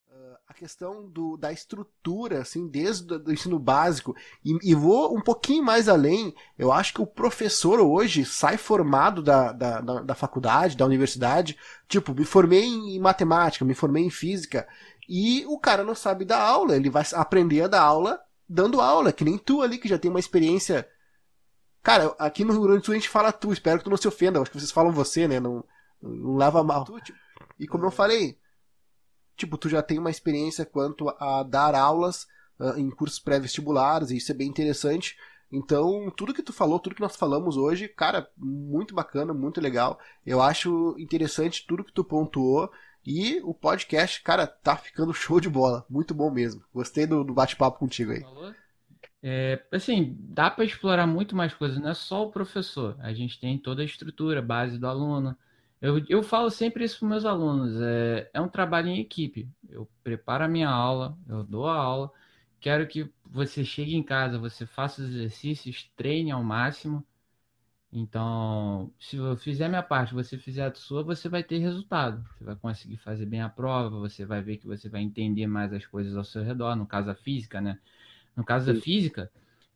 questão do, da estrutura, assim, desde o ensino básico, e, e, vou um pouquinho mais além, eu acho que o professor hoje sai formado da, da, da, da faculdade, da universidade, tipo, me formei em matemática, me formei em física, e o cara não sabe dar aula, ele vai aprender a dar aula dando aula, que nem tu ali, que já tem uma experiência. Cara, aqui no Rio Grande do Sul a gente fala tu, espero que tu não se ofenda, acho que vocês falam você, né? Não, não leva mal. E como eu falei, tipo, tu já tem uma experiência quanto a dar aulas uh, em cursos pré-vestibulares, e isso é bem interessante. Então, tudo que tu falou, tudo que nós falamos hoje, cara, muito bacana, muito legal. Eu acho interessante tudo que tu pontuou. E o podcast, cara, tá ficando show de bola. Muito bom mesmo. Gostei do, do bate-papo contigo aí. É, assim, dá para explorar muito mais coisas, não é só o professor. A gente tem toda a estrutura, base do aluno. Eu, eu falo sempre isso para meus alunos: é, é um trabalho em equipe. Eu preparo a minha aula, eu dou a aula, quero que você chegue em casa, você faça os exercícios, treine ao máximo. Então, se eu fizer minha parte, você fizer a sua, você vai ter resultado. Você vai conseguir fazer bem a prova, você vai ver que você vai entender mais as coisas ao seu redor, no caso a física, né? No caso da física,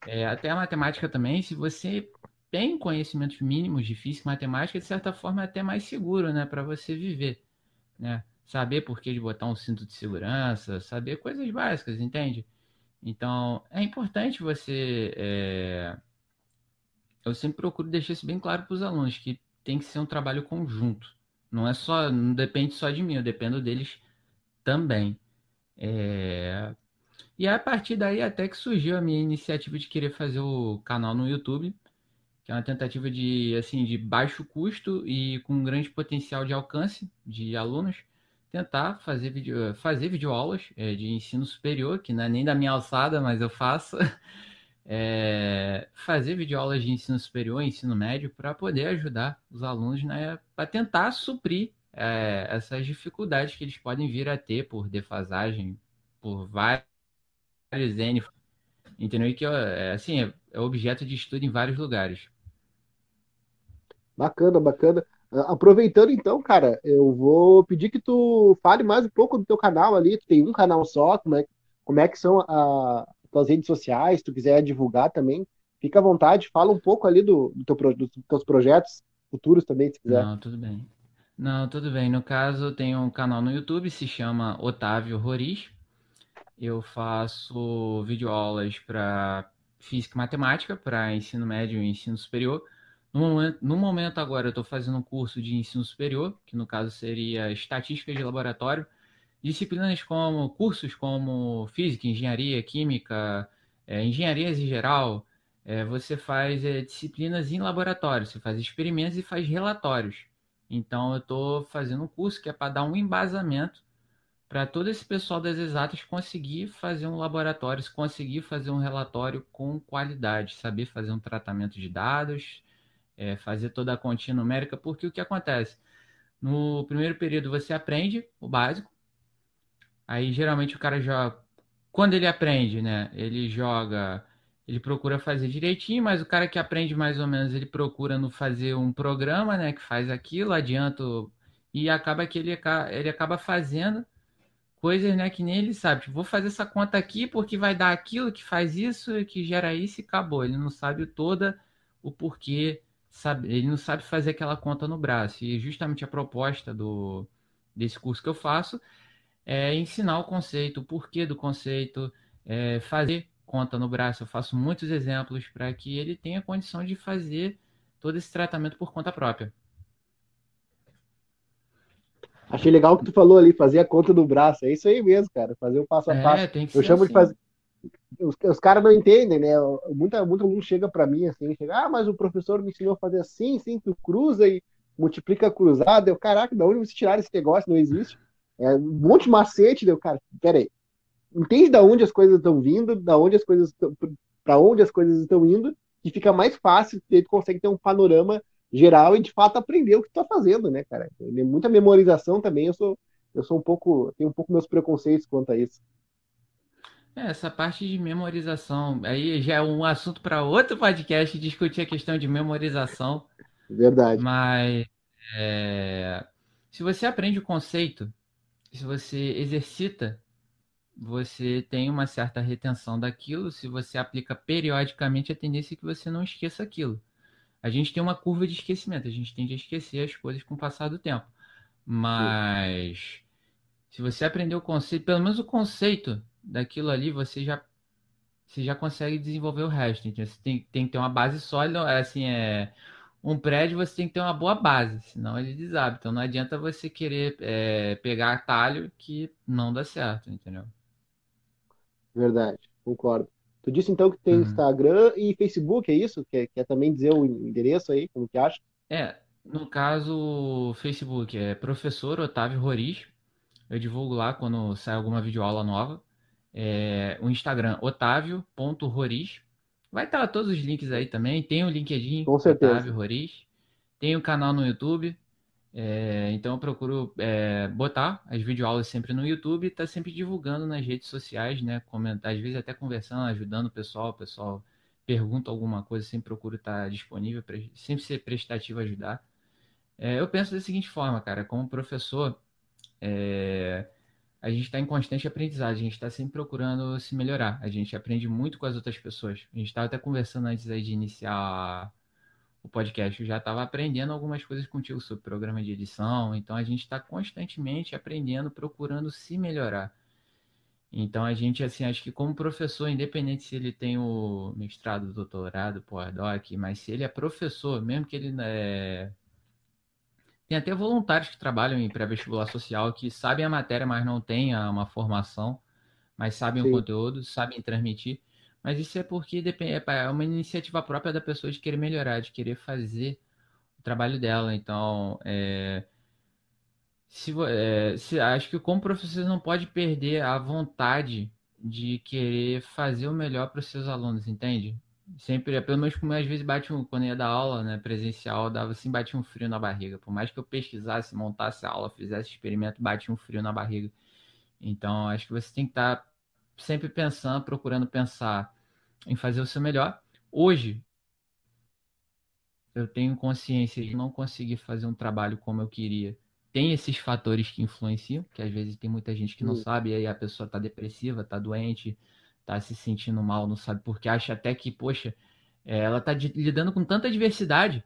é, até a matemática também, se você tem conhecimentos mínimos de física e matemática, de certa forma é até mais seguro, né, para você viver, né? Saber por que de botar um cinto de segurança, saber coisas básicas, entende? Então, é importante você. É... Eu sempre procuro deixar isso bem claro para os alunos, que tem que ser um trabalho conjunto. Não é só. Não depende só de mim, eu dependo deles também. É... E a partir daí até que surgiu a minha iniciativa de querer fazer o canal no YouTube que é uma tentativa de, assim, de baixo custo e com grande potencial de alcance de alunos, tentar fazer, fazer videoaulas é, de ensino superior, que não é nem da minha alçada, mas eu faço, é, fazer videoaulas de ensino superior, ensino médio, para poder ajudar os alunos né, para tentar suprir é, essas dificuldades que eles podem vir a ter por defasagem, por vários N, entendeu? E que, é, assim, é, é objeto de estudo em vários lugares. Bacana, bacana. Ah, aproveitando então, cara, eu vou pedir que tu fale mais um pouco do teu canal ali. Tu tem um canal só, como é, como é que são as tuas redes sociais, se tu quiser divulgar também, fica à vontade, fala um pouco ali do, do teu, dos teus projetos futuros também, se quiser. Não, tudo bem. Não, tudo bem. No caso, eu tenho um canal no YouTube, se chama Otávio Roriz. Eu faço videoaulas para física e matemática, para ensino médio e ensino superior. No momento, no momento agora eu estou fazendo um curso de ensino superior, que no caso seria estatística de laboratório, disciplinas como cursos como física, engenharia, química, é, engenharias em geral. É, você faz é, disciplinas em laboratório, você faz experimentos e faz relatórios. Então eu estou fazendo um curso que é para dar um embasamento para todo esse pessoal das exatas conseguir fazer um laboratório, conseguir fazer um relatório com qualidade, saber fazer um tratamento de dados, é, fazer toda a continha numérica, porque o que acontece? No primeiro período você aprende o básico, aí geralmente o cara joga. Quando ele aprende, né? Ele joga, ele procura fazer direitinho, mas o cara que aprende mais ou menos, ele procura no fazer um programa, né? Que faz aquilo, adianta, e acaba que ele, ele acaba fazendo coisas né, que nem ele sabe. Tipo, vou fazer essa conta aqui porque vai dar aquilo que faz isso, que gera isso e acabou. Ele não sabe toda o porquê sabe, ele não sabe fazer aquela conta no braço. E justamente a proposta do, desse curso que eu faço é ensinar o conceito, o porquê do conceito, é fazer conta no braço. Eu faço muitos exemplos para que ele tenha condição de fazer todo esse tratamento por conta própria. Achei legal o que tu falou ali, fazer a conta do braço. É isso aí mesmo, cara. Fazer o passo a é, passo. Eu chamo assim. de fazer os, os caras não entendem, né? Muita, muito aluno chega para mim assim, chega, ah, mas o professor me ensinou a fazer assim, sim, tu cruza e multiplica cruzado. Eu, caraca, da onde você tiraram esse negócio? Não existe. É um monte de macete, deu, cara, peraí. Entende da onde as coisas estão vindo, da onde as coisas para onde as coisas estão indo, que fica mais fácil, tu consegue ter um panorama geral e de fato aprender o que tu tá fazendo, né, cara? Muita memorização também, eu sou eu sou um pouco, tenho um pouco meus preconceitos quanto a isso. É, essa parte de memorização, aí já é um assunto para outro podcast discutir a questão de memorização. Verdade. Mas é, se você aprende o conceito, se você exercita você tem uma certa retenção daquilo. Se você aplica periodicamente, a tendência é que você não esqueça aquilo. A gente tem uma curva de esquecimento, a gente tende a esquecer as coisas com o passar do tempo. Mas se você aprender o conceito, pelo menos o conceito daquilo ali, você já você já consegue desenvolver o resto. Então, você tem, tem que ter uma base sólida, é assim, é um prédio você tem que ter uma boa base, senão ele desaba. Então não adianta você querer é, pegar atalho que não dá certo, entendeu? Verdade, concordo. Tu disse então que tem uhum. Instagram e Facebook, é isso? Quer, quer também dizer o endereço aí, como que acha? É, no caso, o Facebook é professor Otávio Roriz. Eu divulgo lá quando sai alguma videoaula nova. É, o Instagram, otávio.roriz. Vai estar todos os links aí também. Tem o LinkedIn, Com certeza. Otávio Roriz. Tem o canal no YouTube. É, então eu procuro é, botar as videoaulas sempre no YouTube e tá sempre divulgando nas redes sociais, né? Comentar, às vezes até conversando, ajudando o pessoal, o pessoal pergunta alguma coisa, sempre procuro estar disponível, sempre ser prestativo ajudar. É, eu penso da seguinte forma, cara, como professor, é, a gente está em constante aprendizagem, a gente está sempre procurando se melhorar. A gente aprende muito com as outras pessoas. A gente estava até conversando antes aí de iniciar o podcast, eu já estava aprendendo algumas coisas contigo sobre programa de edição, então a gente está constantemente aprendendo, procurando se melhorar. Então a gente, assim, acho que como professor, independente se ele tem o mestrado, doutorado, pós-doc, mas se ele é professor, mesmo que ele é... Tem até voluntários que trabalham em pré-vestibular social que sabem a matéria, mas não têm uma formação, mas sabem Sim. o conteúdo, sabem transmitir. Mas isso é porque depende, é, é uma iniciativa própria da pessoa de querer melhorar, de querer fazer o trabalho dela. Então, é, se, é, se, acho que como professor não pode perder a vontade de querer fazer o melhor para os seus alunos, entende? Sempre, é, pelo menos como às vezes bate um, quando ia dar aula, né, presencial, dava assim, bate um frio na barriga. Por mais que eu pesquisasse, montasse a aula, fizesse experimento, bate um frio na barriga. Então, acho que você tem que estar tá sempre pensando, procurando pensar em fazer o seu melhor. Hoje, eu tenho consciência de não conseguir fazer um trabalho como eu queria. Tem esses fatores que influenciam, que às vezes tem muita gente que não sabe, e aí a pessoa está depressiva, está doente, está se sentindo mal, não sabe porque acha até que, poxa, é, ela está lidando com tanta adversidade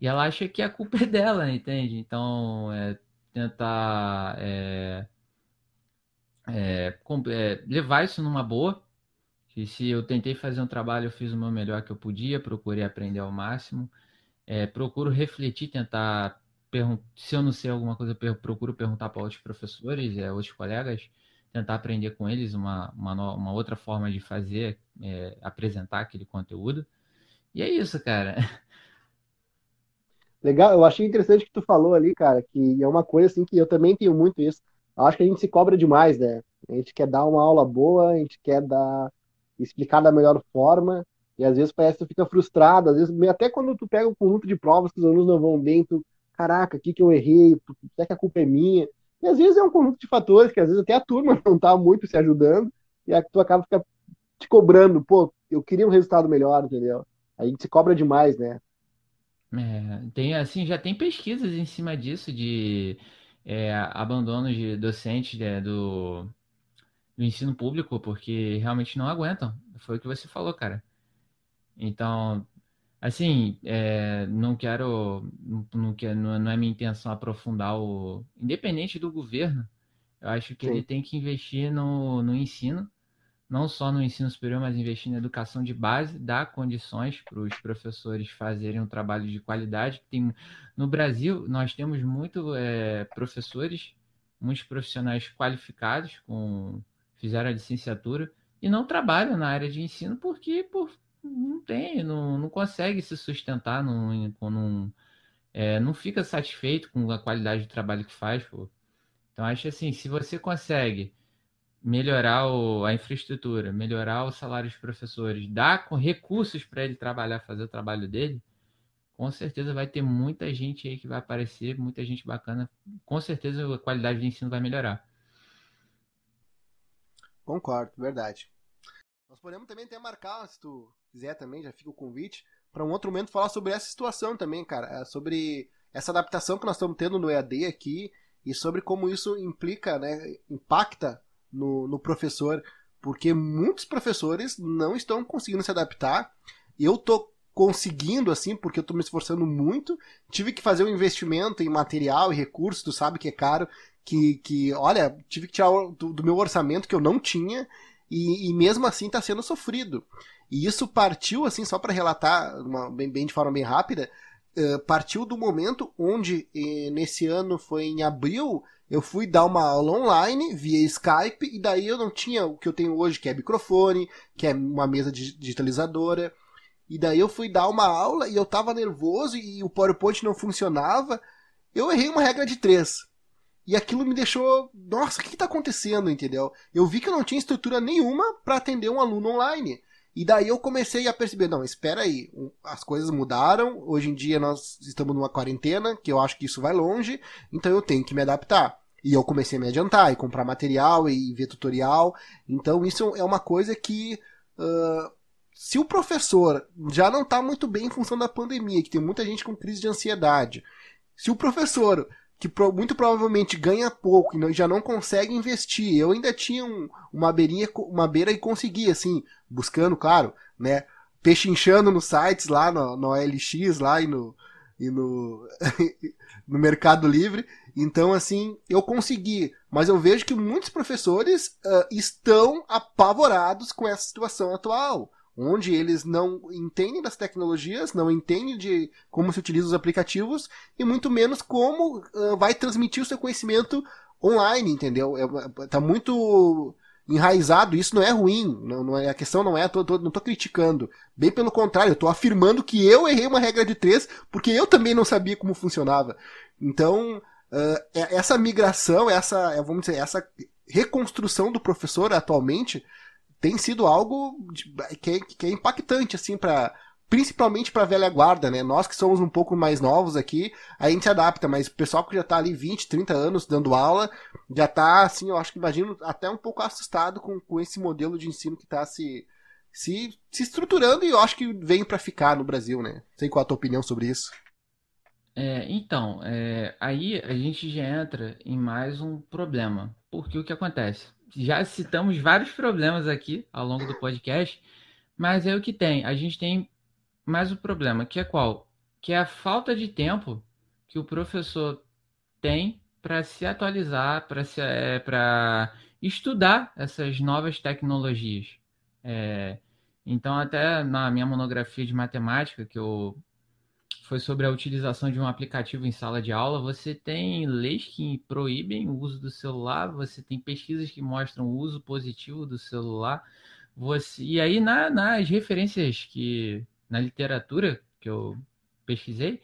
e ela acha que a culpa é dela, entende? Então, é, tentar é, é, é, levar isso numa boa. Que se eu tentei fazer um trabalho, eu fiz o meu melhor que eu podia, procurei aprender ao máximo. É, procuro refletir, tentar se eu não sei alguma coisa, procuro perguntar para outros professores, outros colegas, tentar aprender com eles uma, uma, uma outra forma de fazer, é, apresentar aquele conteúdo. E é isso, cara. Legal, eu achei interessante que tu falou ali, cara, que é uma coisa assim que eu também tenho muito isso. Acho que a gente se cobra demais, né? A gente quer dar uma aula boa, a gente quer dar explicar da melhor forma, e às vezes parece que tu fica frustrado, às vezes até quando tu pega um conjunto de provas que os alunos não vão bem, tu, caraca, o que que eu errei? Será que a culpa é minha? E às vezes é um conjunto de fatores que às vezes até a turma não tá muito se ajudando, e aí tu acaba fica te cobrando, pô, eu queria um resultado melhor, entendeu? A gente se cobra demais, né? É, tem assim, já tem pesquisas em cima disso de é, abandono de docentes é, do, do ensino público, porque realmente não aguentam. Foi o que você falou, cara. Então, assim, é, não quero, não, quero, não é minha intenção aprofundar o. Independente do governo, eu acho que Sim. ele tem que investir no, no ensino, não só no ensino superior, mas investir na educação de base, dar condições para os professores fazerem um trabalho de qualidade. Tem, no Brasil, nós temos muito é, professores, muitos profissionais qualificados, com fizeram a licenciatura e não trabalham na área de ensino porque por, não tem, não, não consegue se sustentar, não, não, é, não fica satisfeito com a qualidade do trabalho que faz. Pô. Então, acho assim, se você consegue melhorar o, a infraestrutura, melhorar o salário dos professores, dar com recursos para ele trabalhar, fazer o trabalho dele, com certeza vai ter muita gente aí que vai aparecer, muita gente bacana. Com certeza a qualidade do ensino vai melhorar. Concordo, verdade. Nós podemos também até marcar, se tu quiser também, já fica o convite, para um outro momento falar sobre essa situação também, cara. É, sobre essa adaptação que nós estamos tendo no EAD aqui e sobre como isso implica, né, impacta no, no professor, porque muitos professores não estão conseguindo se adaptar. Eu tô conseguindo, assim, porque eu tô me esforçando muito. Tive que fazer um investimento em material e recursos, tu sabe que é caro. Que, que olha, tive que tirar do, do meu orçamento que eu não tinha. E, e, mesmo assim está sendo sofrido. E isso partiu, assim, só para relatar uma, bem, bem, de forma bem rápida, uh, partiu do momento onde, eh, nesse ano, foi em abril, eu fui dar uma aula online via Skype, e daí eu não tinha o que eu tenho hoje, que é microfone, que é uma mesa digitalizadora. E daí eu fui dar uma aula e eu tava nervoso e o PowerPoint não funcionava. Eu errei uma regra de três. E aquilo me deixou, nossa, o que está acontecendo, entendeu? Eu vi que eu não tinha estrutura nenhuma para atender um aluno online. E daí eu comecei a perceber, não, espera aí, as coisas mudaram, hoje em dia nós estamos numa quarentena, que eu acho que isso vai longe, então eu tenho que me adaptar. E eu comecei a me adiantar, e comprar material, e ver tutorial. Então isso é uma coisa que, uh, se o professor já não está muito bem em função da pandemia, que tem muita gente com crise de ansiedade, se o professor que pro, muito provavelmente ganha pouco e já não consegue investir. Eu ainda tinha um, uma beirinha, uma beira e consegui, assim, buscando, claro, né? Pechinchando nos sites lá no, no OLX lá e no, e no, no Mercado Livre. Então, assim, eu consegui. Mas eu vejo que muitos professores uh, estão apavorados com essa situação atual onde eles não entendem das tecnologias, não entendem de como se utiliza os aplicativos e muito menos como uh, vai transmitir o seu conhecimento online, entendeu? É, tá muito enraizado, isso não é ruim, não, não é, a questão não é, tô, tô, não tô criticando, bem pelo contrário, eu tô afirmando que eu errei uma regra de três, porque eu também não sabia como funcionava. Então, uh, essa migração, essa, vamos dizer, essa reconstrução do professor atualmente, tem sido algo que, é, que é impactante, assim, para principalmente para a velha guarda, né? Nós que somos um pouco mais novos aqui, a gente adapta, mas o pessoal que já está ali 20, 30 anos dando aula, já está assim, eu acho que imagino, até um pouco assustado com, com esse modelo de ensino que está se, se, se estruturando e eu acho que vem para ficar no Brasil, né? Sei qual a tua opinião sobre isso. É, então, é, aí a gente já entra em mais um problema. Porque o que acontece? Já citamos vários problemas aqui ao longo do podcast, mas é o que tem. A gente tem mais um problema, que é qual? Que é a falta de tempo que o professor tem para se atualizar, para é, para estudar essas novas tecnologias. É, então, até na minha monografia de matemática, que eu foi sobre a utilização de um aplicativo em sala de aula. Você tem leis que proíbem o uso do celular, você tem pesquisas que mostram o uso positivo do celular. Você e aí na, nas referências que na literatura que eu pesquisei,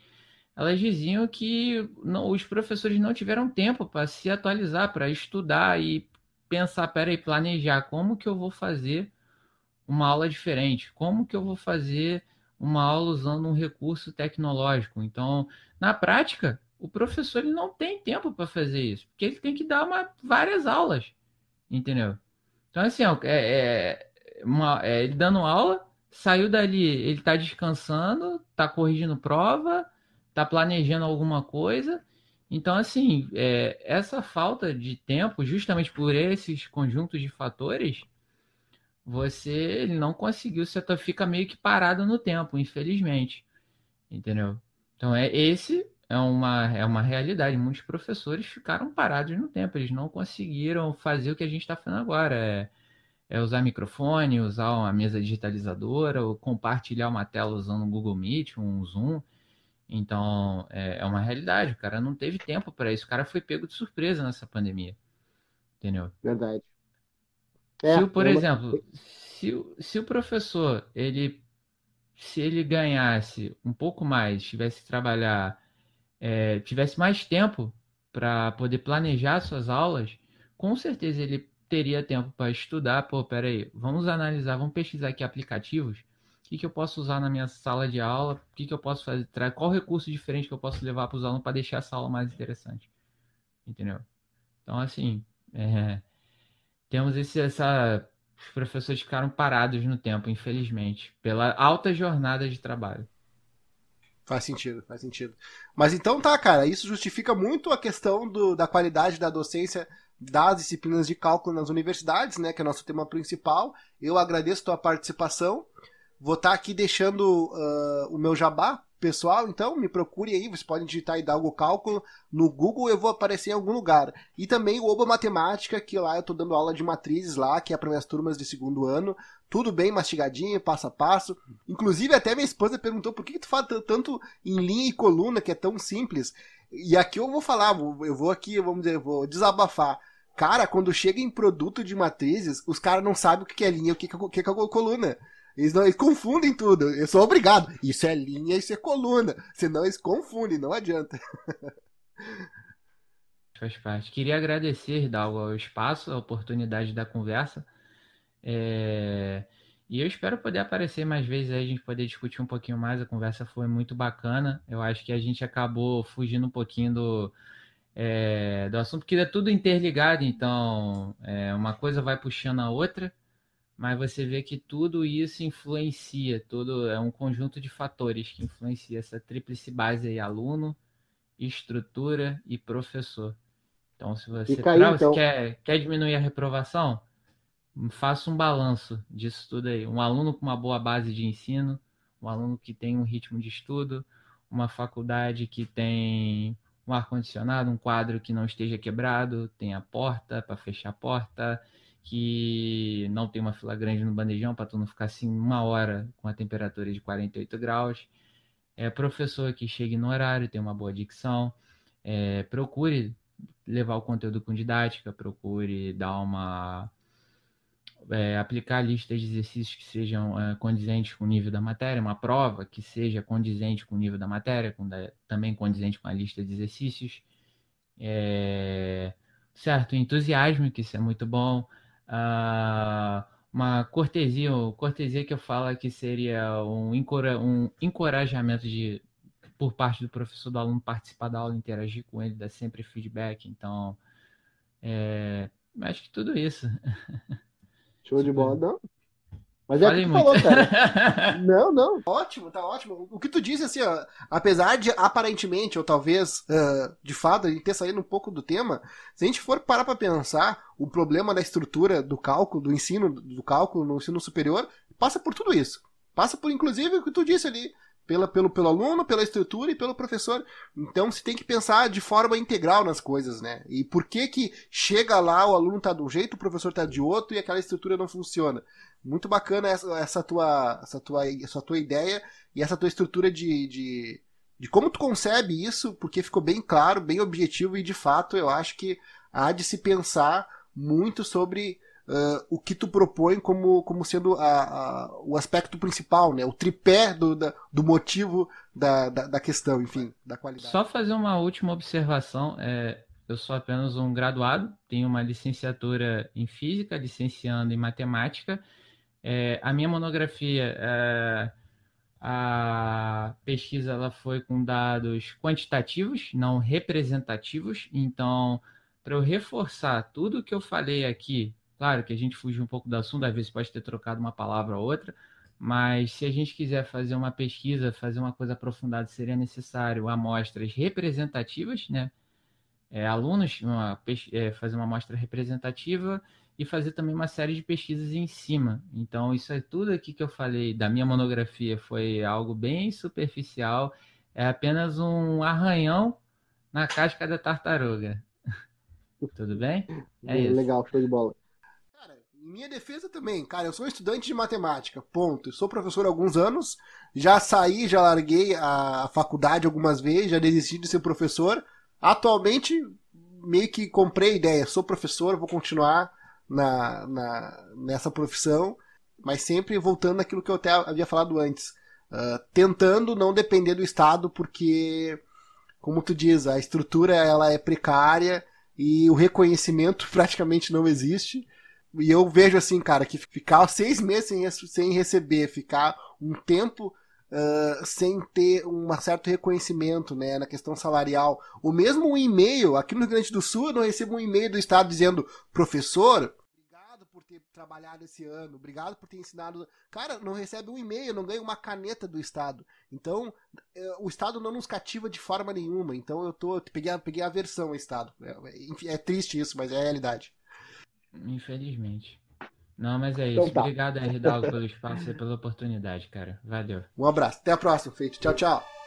elas diziam que não, os professores não tiveram tempo para se atualizar, para estudar e pensar, peraí, planejar como que eu vou fazer uma aula diferente, como que eu vou fazer uma aula usando um recurso tecnológico. Então, na prática, o professor ele não tem tempo para fazer isso, porque ele tem que dar uma, várias aulas, entendeu? Então, assim, é, é, uma, é ele dando aula, saiu dali, ele está descansando, está corrigindo prova, está planejando alguma coisa. Então, assim, é, essa falta de tempo, justamente por esses conjuntos de fatores, você não conseguiu, você tá, fica meio que parado no tempo, infelizmente. Entendeu? Então é esse é uma, é uma realidade. Muitos professores ficaram parados no tempo, eles não conseguiram fazer o que a gente está fazendo agora. É, é, usar microfone, usar uma mesa digitalizadora, ou compartilhar uma tela usando um Google Meet, um Zoom. Então é, é uma realidade. O cara não teve tempo para isso. O cara foi pego de surpresa nessa pandemia. Entendeu? Verdade. É, se, por é exemplo, se, se o professor ele se ele ganhasse um pouco mais, tivesse que trabalhar, é, tivesse mais tempo para poder planejar suas aulas, com certeza ele teria tempo para estudar. Pô, peraí, vamos analisar, vamos pesquisar aqui aplicativos. O que, que eu posso usar na minha sala de aula? O que, que eu posso fazer? Qual recurso diferente que eu posso levar para os alunos para deixar essa aula mais interessante? Entendeu? Então, assim, é, temos esse, essa. Os professores ficaram parados no tempo, infelizmente, pela alta jornada de trabalho. Faz sentido, faz sentido. Mas então tá, cara, isso justifica muito a questão do, da qualidade da docência das disciplinas de cálculo nas universidades, né, que é o nosso tema principal. Eu agradeço a tua participação. Vou estar tá aqui deixando uh, o meu jabá pessoal, então me procure aí, você pode digitar Hidalgo Cálculo no Google, eu vou aparecer em algum lugar. E também o Oba Matemática, que lá eu estou dando aula de matrizes lá, que é para minhas turmas de segundo ano, tudo bem mastigadinho, passo a passo. Inclusive até minha esposa perguntou por que, que tu fala tanto em linha e coluna, que é tão simples. E aqui eu vou falar, eu vou aqui, vamos dizer, vou desabafar. Cara, quando chega em produto de matrizes, os caras não sabem o que é linha e o que é, coluna. Eles, não, eles confundem tudo. Eu sou obrigado. Isso é linha, isso é coluna. Senão eles confundem, não adianta. Faz parte. Queria agradecer, Dalgo, o espaço, a oportunidade da conversa. É... E eu espero poder aparecer mais vezes aí, a gente poder discutir um pouquinho mais. A conversa foi muito bacana. Eu acho que a gente acabou fugindo um pouquinho do, é, do assunto, porque é tudo interligado, então é, uma coisa vai puxando a outra, mas você vê que tudo isso influencia, tudo é um conjunto de fatores que influencia essa tríplice base aí, aluno, estrutura e professor. Então, se você, aí, pra, então... quer, quer diminuir a reprovação, faça um balanço disso tudo aí. Um aluno com uma boa base de ensino, um aluno que tem um ritmo de estudo, uma faculdade que tem um ar-condicionado, um quadro que não esteja quebrado, tem a porta para fechar a porta, que não tem uma fila grande no bandejão para tu não ficar assim uma hora com a temperatura de 48 graus. É professor que chegue no horário, tem uma boa dicção. É, procure levar o conteúdo com didática, procure dar uma é, aplicar listas de exercícios que sejam é, condizentes com o nível da matéria, uma prova que seja condizente com o nível da matéria, com da, também condizente com a lista de exercícios. É, certo, entusiasmo, que isso é muito bom. Ah, uma cortesia, cortesia que eu falo que seria um, encora, um encorajamento de, por parte do professor do aluno participar da aula, interagir com ele, dar sempre feedback. Então, é, acho que tudo isso. Show de bola, não. Mas é o que tu falou, cara. não, não. Ótimo, tá ótimo. O que tu disse, assim, ó, apesar de aparentemente, ou talvez uh, de fato, a gente ter saído um pouco do tema, se a gente for parar pra pensar, o problema da estrutura do cálculo, do ensino do cálculo no ensino superior, passa por tudo isso. Passa por, inclusive, o que tu disse ali, pela, pelo, pelo aluno, pela estrutura e pelo professor. Então você tem que pensar de forma integral nas coisas, né? E por que que chega lá, o aluno tá de um jeito, o professor tá de outro e aquela estrutura não funciona. Muito bacana essa, essa, tua, essa, tua, essa tua ideia e essa tua estrutura de, de, de como tu concebe isso, porque ficou bem claro, bem objetivo e de fato eu acho que há de se pensar muito sobre uh, o que tu propõe como, como sendo a, a, o aspecto principal, né? O tripé do, da, do motivo da, da, da, questão, enfim, da qualidade. Só fazer uma última observação. É, eu sou apenas um graduado, tenho uma licenciatura em física, licenciando em matemática. É, a minha monografia, é, a pesquisa ela foi com dados quantitativos, não representativos. Então, para eu reforçar tudo que eu falei aqui Claro que a gente fugiu um pouco do assunto, às vezes pode ter trocado uma palavra ou outra, mas se a gente quiser fazer uma pesquisa, fazer uma coisa aprofundada, seria necessário amostras representativas, né? É, alunos, uma, é, fazer uma amostra representativa e fazer também uma série de pesquisas em cima. Então, isso é tudo aqui que eu falei da minha monografia foi algo bem superficial, é apenas um arranhão na casca da tartaruga. Tudo bem? É isso. Legal, show de bola minha defesa também, cara, eu sou estudante de matemática, ponto. Eu sou professor há alguns anos, já saí, já larguei a faculdade algumas vezes, já desisti de ser professor. Atualmente, meio que comprei a ideia, sou professor, vou continuar na, na, nessa profissão, mas sempre voltando àquilo que eu até havia falado antes. Uh, tentando não depender do Estado, porque, como tu diz, a estrutura ela é precária e o reconhecimento praticamente não existe. E eu vejo assim, cara, que ficar seis meses sem, sem receber, ficar um tempo uh, sem ter um certo reconhecimento né, na questão salarial, ou mesmo um e-mail, aqui no Rio Grande do Sul eu não recebo um e-mail do Estado dizendo, professor, obrigado por ter trabalhado esse ano. Obrigado por ter ensinado. Cara, não recebe um e-mail, não ganha uma caneta do Estado. Então, é, o Estado não nos cativa de forma nenhuma. Então, eu tô peguei a, peguei a versão ao Estado. É, é triste isso, mas é a realidade. Infelizmente. Não, mas é isso. Então, tá. Obrigado, Erdalgo, pelo espaço e pela oportunidade, cara. Valeu. Um abraço. Até a próxima, feito. Tchau, tchau.